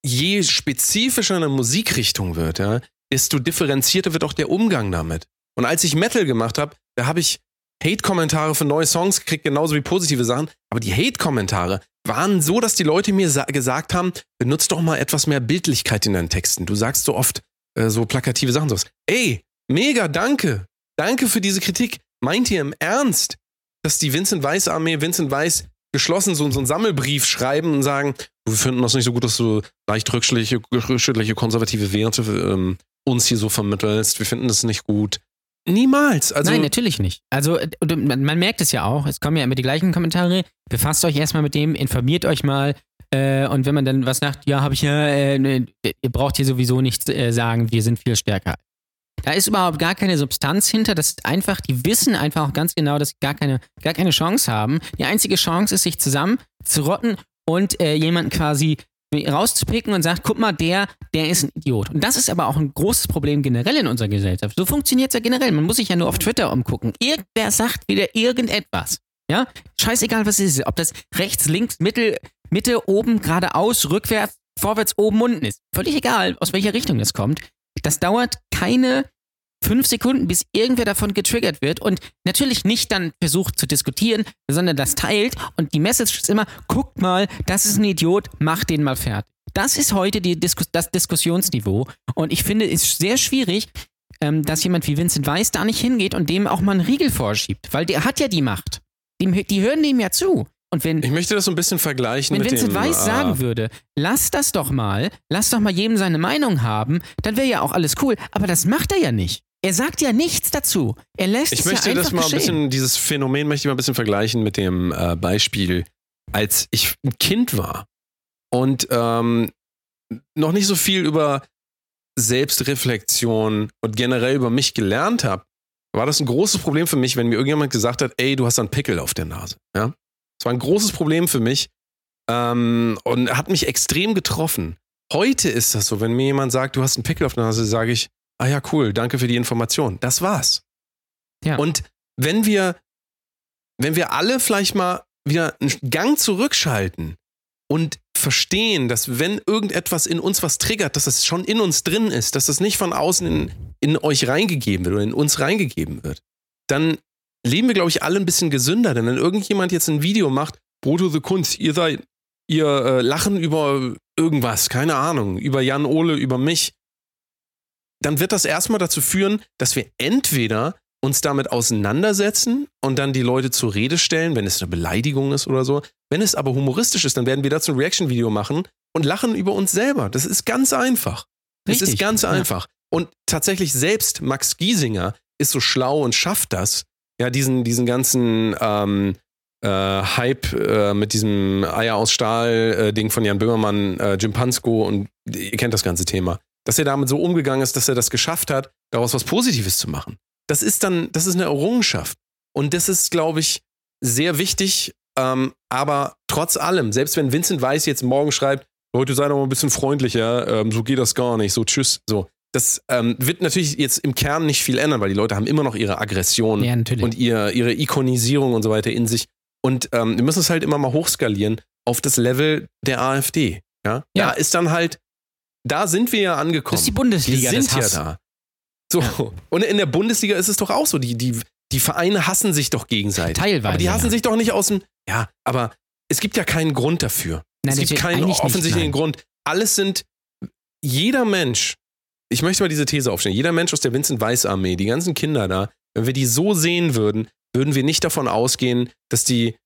A: Je spezifischer eine Musikrichtung wird, ja, desto differenzierter wird auch der Umgang damit. Und als ich Metal gemacht habe, da habe ich Hate-Kommentare für neue Songs gekriegt, genauso wie positive Sachen. Aber die Hate-Kommentare waren so, dass die Leute mir sa- gesagt haben, benutzt doch mal etwas mehr Bildlichkeit in deinen Texten. Du sagst so oft äh, so plakative Sachen. So, ey, mega, danke. Danke für diese Kritik. Meint ihr im Ernst, dass die Vincent Weiss Armee, Vincent Weiss geschlossen so, so einen Sammelbrief schreiben und sagen, wir finden das nicht so gut, dass du leicht rückschrittliche, rückschrittliche konservative Werte ähm, uns hier so vermittelst. Wir finden das nicht gut. Niemals. Also,
B: Nein, natürlich nicht. Also äh, man, man merkt es ja auch, es kommen ja immer die gleichen Kommentare. Befasst euch erstmal mit dem, informiert euch mal. Äh, und wenn man dann was sagt, ja, habe ich ja, äh, ne, ihr braucht hier sowieso nichts äh, sagen, wir sind viel stärker. Da ist überhaupt gar keine Substanz hinter. Das ist einfach, die wissen einfach auch ganz genau, dass sie gar keine, gar keine Chance haben. Die einzige Chance ist, sich zusammen zu rotten und äh, jemanden quasi rauszupicken und sagt, guck mal, der, der ist ein Idiot. Und das ist aber auch ein großes Problem generell in unserer Gesellschaft. So funktioniert es ja generell. Man muss sich ja nur auf Twitter umgucken. Irgendwer sagt wieder irgendetwas. Ja? Scheißegal, was es ist. Ob das rechts, links, Mitte, Mitte, oben, geradeaus, rückwärts, vorwärts, oben, unten ist. Völlig egal, aus welcher Richtung das kommt. Das dauert keine fünf Sekunden, bis irgendwer davon getriggert wird und natürlich nicht dann versucht zu diskutieren, sondern das teilt und die Message ist immer, guckt mal, das ist ein Idiot, macht den mal fertig. Das ist heute die Diskus das Diskussionsniveau und ich finde es sehr schwierig, ähm, dass jemand wie Vincent Weiss da nicht hingeht und dem auch mal einen Riegel vorschiebt, weil der hat ja die Macht. Dem, die hören dem ja zu. Und wenn,
A: ich möchte das so ein bisschen vergleichen
B: wenn
A: mit
B: Vincent
A: dem,
B: Weiss
A: äh,
B: sagen würde, lass das doch mal, lass doch mal jedem seine Meinung haben, dann wäre ja auch alles cool. Aber das macht er ja nicht. Er sagt ja nichts dazu. Er lässt
A: Ich
B: es
A: möchte
B: ja einfach
A: das mal ein bisschen, dieses Phänomen möchte ich mal ein bisschen vergleichen mit dem äh, Beispiel, als ich ein Kind war und ähm, noch nicht so viel über Selbstreflexion und generell über mich gelernt habe, war das ein großes Problem für mich, wenn mir irgendjemand gesagt hat, ey, du hast einen Pickel auf der Nase. Ja? Das war ein großes Problem für mich ähm, und hat mich extrem getroffen. Heute ist das so, wenn mir jemand sagt, du hast einen Pickel auf der Nase, sage ich, ah ja, cool, danke für die Information. Das war's.
B: Ja.
A: Und wenn wir, wenn wir alle vielleicht mal wieder einen Gang zurückschalten und verstehen, dass wenn irgendetwas in uns was triggert, dass das schon in uns drin ist, dass das nicht von außen in, in euch reingegeben wird oder in uns reingegeben wird, dann leben wir, glaube ich, alle ein bisschen gesünder. Denn wenn irgendjemand jetzt ein Video macht, Brutto the Kunst, ihr seid, ihr äh, lachen über irgendwas, keine Ahnung, über Jan Ole, über mich, dann wird das erstmal dazu führen, dass wir entweder uns damit auseinandersetzen und dann die Leute zur Rede stellen, wenn es eine Beleidigung ist oder so. Wenn es aber humoristisch ist, dann werden wir dazu ein Reaction-Video machen und lachen über uns selber. Das ist ganz einfach. Das
B: Richtig,
A: ist ganz
B: ja.
A: einfach. Und tatsächlich selbst Max Giesinger ist so schlau und schafft das, ja, diesen, diesen ganzen ähm, äh, Hype äh, mit diesem Eier aus Stahl-Ding von Jan Böhmermann, äh, Jim Pansko und ihr kennt das ganze Thema. Dass er damit so umgegangen ist, dass er das geschafft hat, daraus was Positives zu machen. Das ist dann, das ist eine Errungenschaft. Und das ist, glaube ich, sehr wichtig. Ähm, aber trotz allem, selbst wenn Vincent Weiss jetzt morgen schreibt, Leute, seid doch mal ein bisschen freundlicher, ähm, so geht das gar nicht, so tschüss, so. Das ähm, wird natürlich jetzt im Kern nicht viel ändern, weil die Leute haben immer noch ihre Aggression
B: Ja,
A: und ihr, ihre Ikonisierung und so weiter in sich. Und ähm, wir müssen es halt immer mal hochskalieren auf das Level der AfD. Ja?
B: Ja.
A: Da ist dann halt, da sind wir ja angekommen.
B: Das ist die Bundesliga
A: Wir
B: des
A: sind ja da. So. Und in der Bundesliga ist es doch auch so. Die, die, die Vereine hassen sich doch gegenseitig.
B: Teilweise,
A: Aber die hassen
B: ja.
A: sich doch nicht aus dem. Ja, aber es gibt ja keinen Grund dafür.
B: Nein,
A: es gibt keinen
B: nicht,
A: offensichtlichen
B: nein.
A: Grund. Alles sind, jeder Mensch, ich möchte mal diese These aufstellen, jeder Mensch aus der Vincent Weiss Armee, die ganzen Kinder da, wenn wir die so sehen würden, würden wir nicht davon ausgehen, dass die,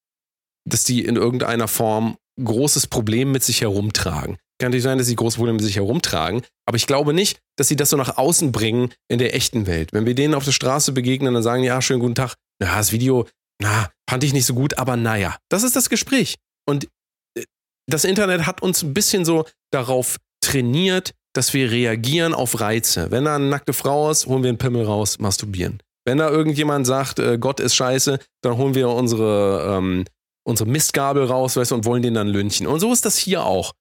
A: dass die in irgendeiner Form großes Problem mit sich herumtragen. Kann natürlich sein, dass sie große Probleme mit sich herumtragen, aber ich glaube nicht, dass sie das so nach außen bringen in der echten Welt. Wenn wir denen auf der Straße begegnen, dann sagen die, ja, schönen guten Tag, na, das Video, na, fand ich nicht so gut, aber naja, das ist das Gespräch. Und äh, das Internet hat uns ein bisschen so darauf trainiert, dass wir reagieren auf Reize. Wenn da eine nackte Frau ist, holen wir einen Pimmel raus, masturbieren. Wenn da irgendjemand sagt, äh, Gott ist scheiße, dann holen wir unsere, ähm, unsere Mistgabel raus, weißt du, und wollen den dann lynchen. Und so ist das hier auch.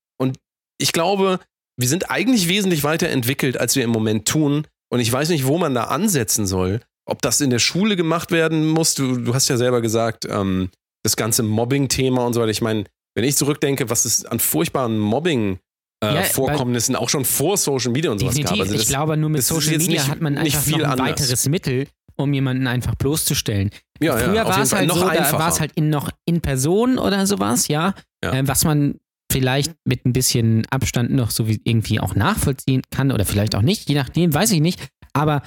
A: Ich glaube, wir sind eigentlich wesentlich weiter entwickelt, als wir im Moment tun. Und ich weiß nicht, wo man da ansetzen soll. Ob das in der Schule gemacht werden muss. Du, du hast ja selber gesagt, ähm, das ganze Mobbing-Thema und so weiter. Ich meine, wenn ich zurückdenke, was es an furchtbaren Mobbing äh,
B: Ja,
A: Vorkommnissen auch schon vor Social Media und sowas gab. Also
B: ich
A: das,
B: glaube, nur mit Social Media
A: nicht-
B: hat man
A: nicht
B: einfach
A: viel
B: noch ein
A: anders.
B: weiteres Mittel, um jemanden einfach bloßzustellen.
A: ja, ja,
B: Früher
A: auf
B: war es halt
A: noch
B: so, da
A: einfacher.
B: war es halt in, noch in Person oder sowas, ja,
A: Ja.
B: Äh, was man vielleicht mit ein bisschen Abstand noch so wie irgendwie auch nachvollziehen kann oder vielleicht auch nicht, je nachdem, weiß ich nicht. Aber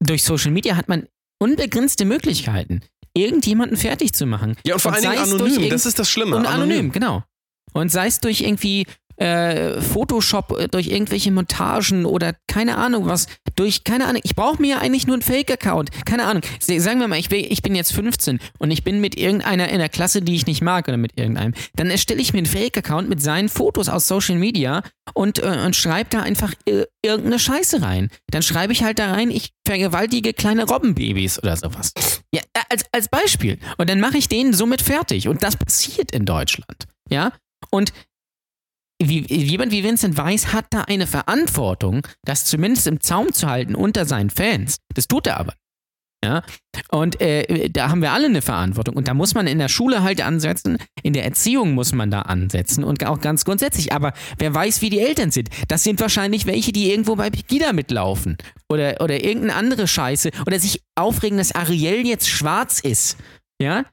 B: durch Social Media hat man unbegrenzte Möglichkeiten, irgendjemanden fertig zu machen.
A: ja, und vor allen Dingen anonym, das ist das Schlimme.
B: Und anonym, genau. Und sei es durch irgendwie äh, Photoshop, äh, durch irgendwelche Montagen oder keine Ahnung was, durch, keine Ahnung, ich brauche mir ja eigentlich nur einen Fake-Account. Keine Ahnung. Sagen wir mal, ich, bin- ich bin jetzt 15 und ich bin mit irgendeiner in der Klasse, die ich nicht mag oder mit irgendeinem. Dann erstelle ich mir einen Fake-Account mit seinen Fotos aus Social Media und, äh, und schreibe da einfach äh, irgendeine Scheiße rein. Dann schreibe ich halt da rein, ich vergewaltige kleine Robbenbabys oder sowas. Ja, als, als Beispiel. Und dann mache ich den somit fertig. Und das passiert in Deutschland. Ja? Und wie, jemand wie Vincent Weiss hat da eine Verantwortung, das zumindest im Zaum zu halten unter seinen Fans. Das tut er aber. Ja? Und äh, da haben wir alle eine Verantwortung. Und da muss man in der Schule halt ansetzen, in der Erziehung muss man da ansetzen und auch ganz grundsätzlich. Aber wer weiß, wie die Eltern sind. Das sind wahrscheinlich welche, die irgendwo bei Pegida mitlaufen. Oder, oder irgendeine andere Scheiße. Oder sich aufregen, dass Ariel jetzt schwarz ist. Ja?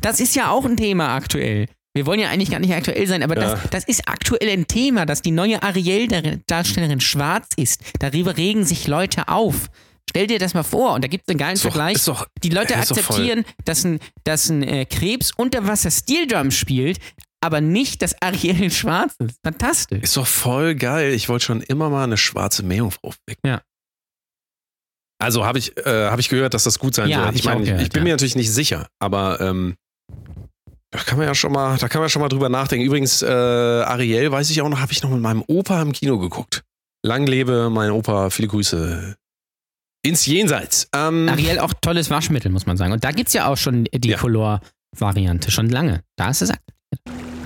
B: Das ist ja auch ein Thema aktuell. Wir wollen ja eigentlich gar nicht aktuell sein, aber
A: Ja.
B: das, das ist aktuell ein Thema, dass die neue Ariel-Darstellerin schwarz ist. Darüber regen sich Leute auf. Stell dir das mal vor, und da gibt es einen geilen
A: Ist doch-
B: Vergleich.
A: ist doch-
B: die Leute
A: doch
B: akzeptieren, dass ein, dass ein äh, Krebs unter Wasser Steel Drum spielt, aber nicht, dass Ariel schwarz ist. Fantastisch.
A: Ist doch voll geil. Ich wollte schon immer mal eine schwarze Meerjungfrau wecken.
B: Ja.
A: Also habe ich, äh, hab ich gehört, dass das gut sein
B: Ja,
A: soll. Ich
B: ich
A: meine, ich, ich bin
B: ja.
A: mir natürlich nicht sicher, aber ähm, da kann man ja schon mal, da kann man schon mal drüber nachdenken. Übrigens, äh, Ariel, weiß ich auch noch, habe ich noch mit meinem Opa im Kino geguckt. Lang lebe mein Opa, viele Grüße ins Jenseits. Ähm,
B: Ariel auch tolles Waschmittel, muss man sagen. Und da gibt es ja auch schon die
A: Ja.
B: Color-Variante, schon lange. Da ist es ak-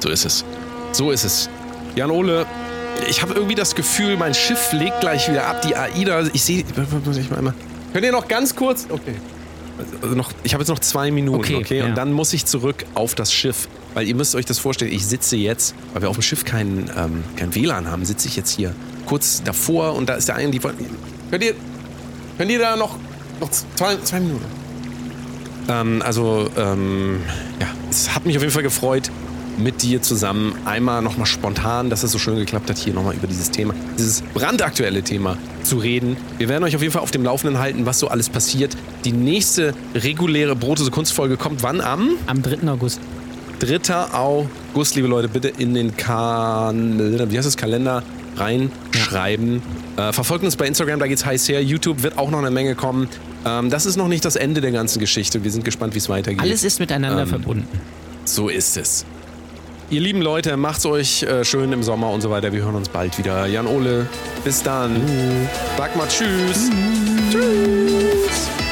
A: So ist es. So ist es. Jan Ole, ich habe irgendwie das Gefühl, mein Schiff legt gleich wieder ab. Die AIDA, ich sehe. Könnt ihr noch ganz kurz? Okay. Also noch, ich habe jetzt noch zwei Minuten, okay?
B: Okay, ja.
A: Und dann muss ich zurück auf das Schiff. Weil ihr müsst euch das vorstellen, ich sitze jetzt, weil wir auf dem Schiff kein, ähm, kein WLAN haben, sitze ich jetzt hier kurz davor und da ist der eine, die wollen. Könnt ihr, könnt ihr da noch, noch zwei, zwei Minuten? Ähm, also, ähm, ja, es hat mich auf jeden Fall gefreut, mit dir zusammen einmal nochmal spontan, dass es so schön geklappt hat, hier nochmal über dieses Thema, dieses brandaktuelle Thema zu reden. Wir werden euch auf jeden Fall auf dem Laufenden halten, was so alles passiert. Die nächste reguläre Brotose Kunstfolge kommt wann? Am
B: am 3. August.
A: 3. August, liebe Leute, bitte in den kan wie heißt das, Kalender reinschreiben. Äh, verfolgt uns bei Instagram, da geht's heiß her. YouTube wird auch noch eine Menge kommen. Ähm, das ist noch nicht das Ende der ganzen Geschichte. Wir sind gespannt, wie es weitergeht.
B: Alles ist miteinander
A: Ähm,
B: verbunden.
A: So ist es. Ihr lieben Leute, macht's euch äh, schön im Sommer und so weiter. Wir hören uns bald wieder. Jan Ole, bis dann. Sag mal Tschüss. Tschüss.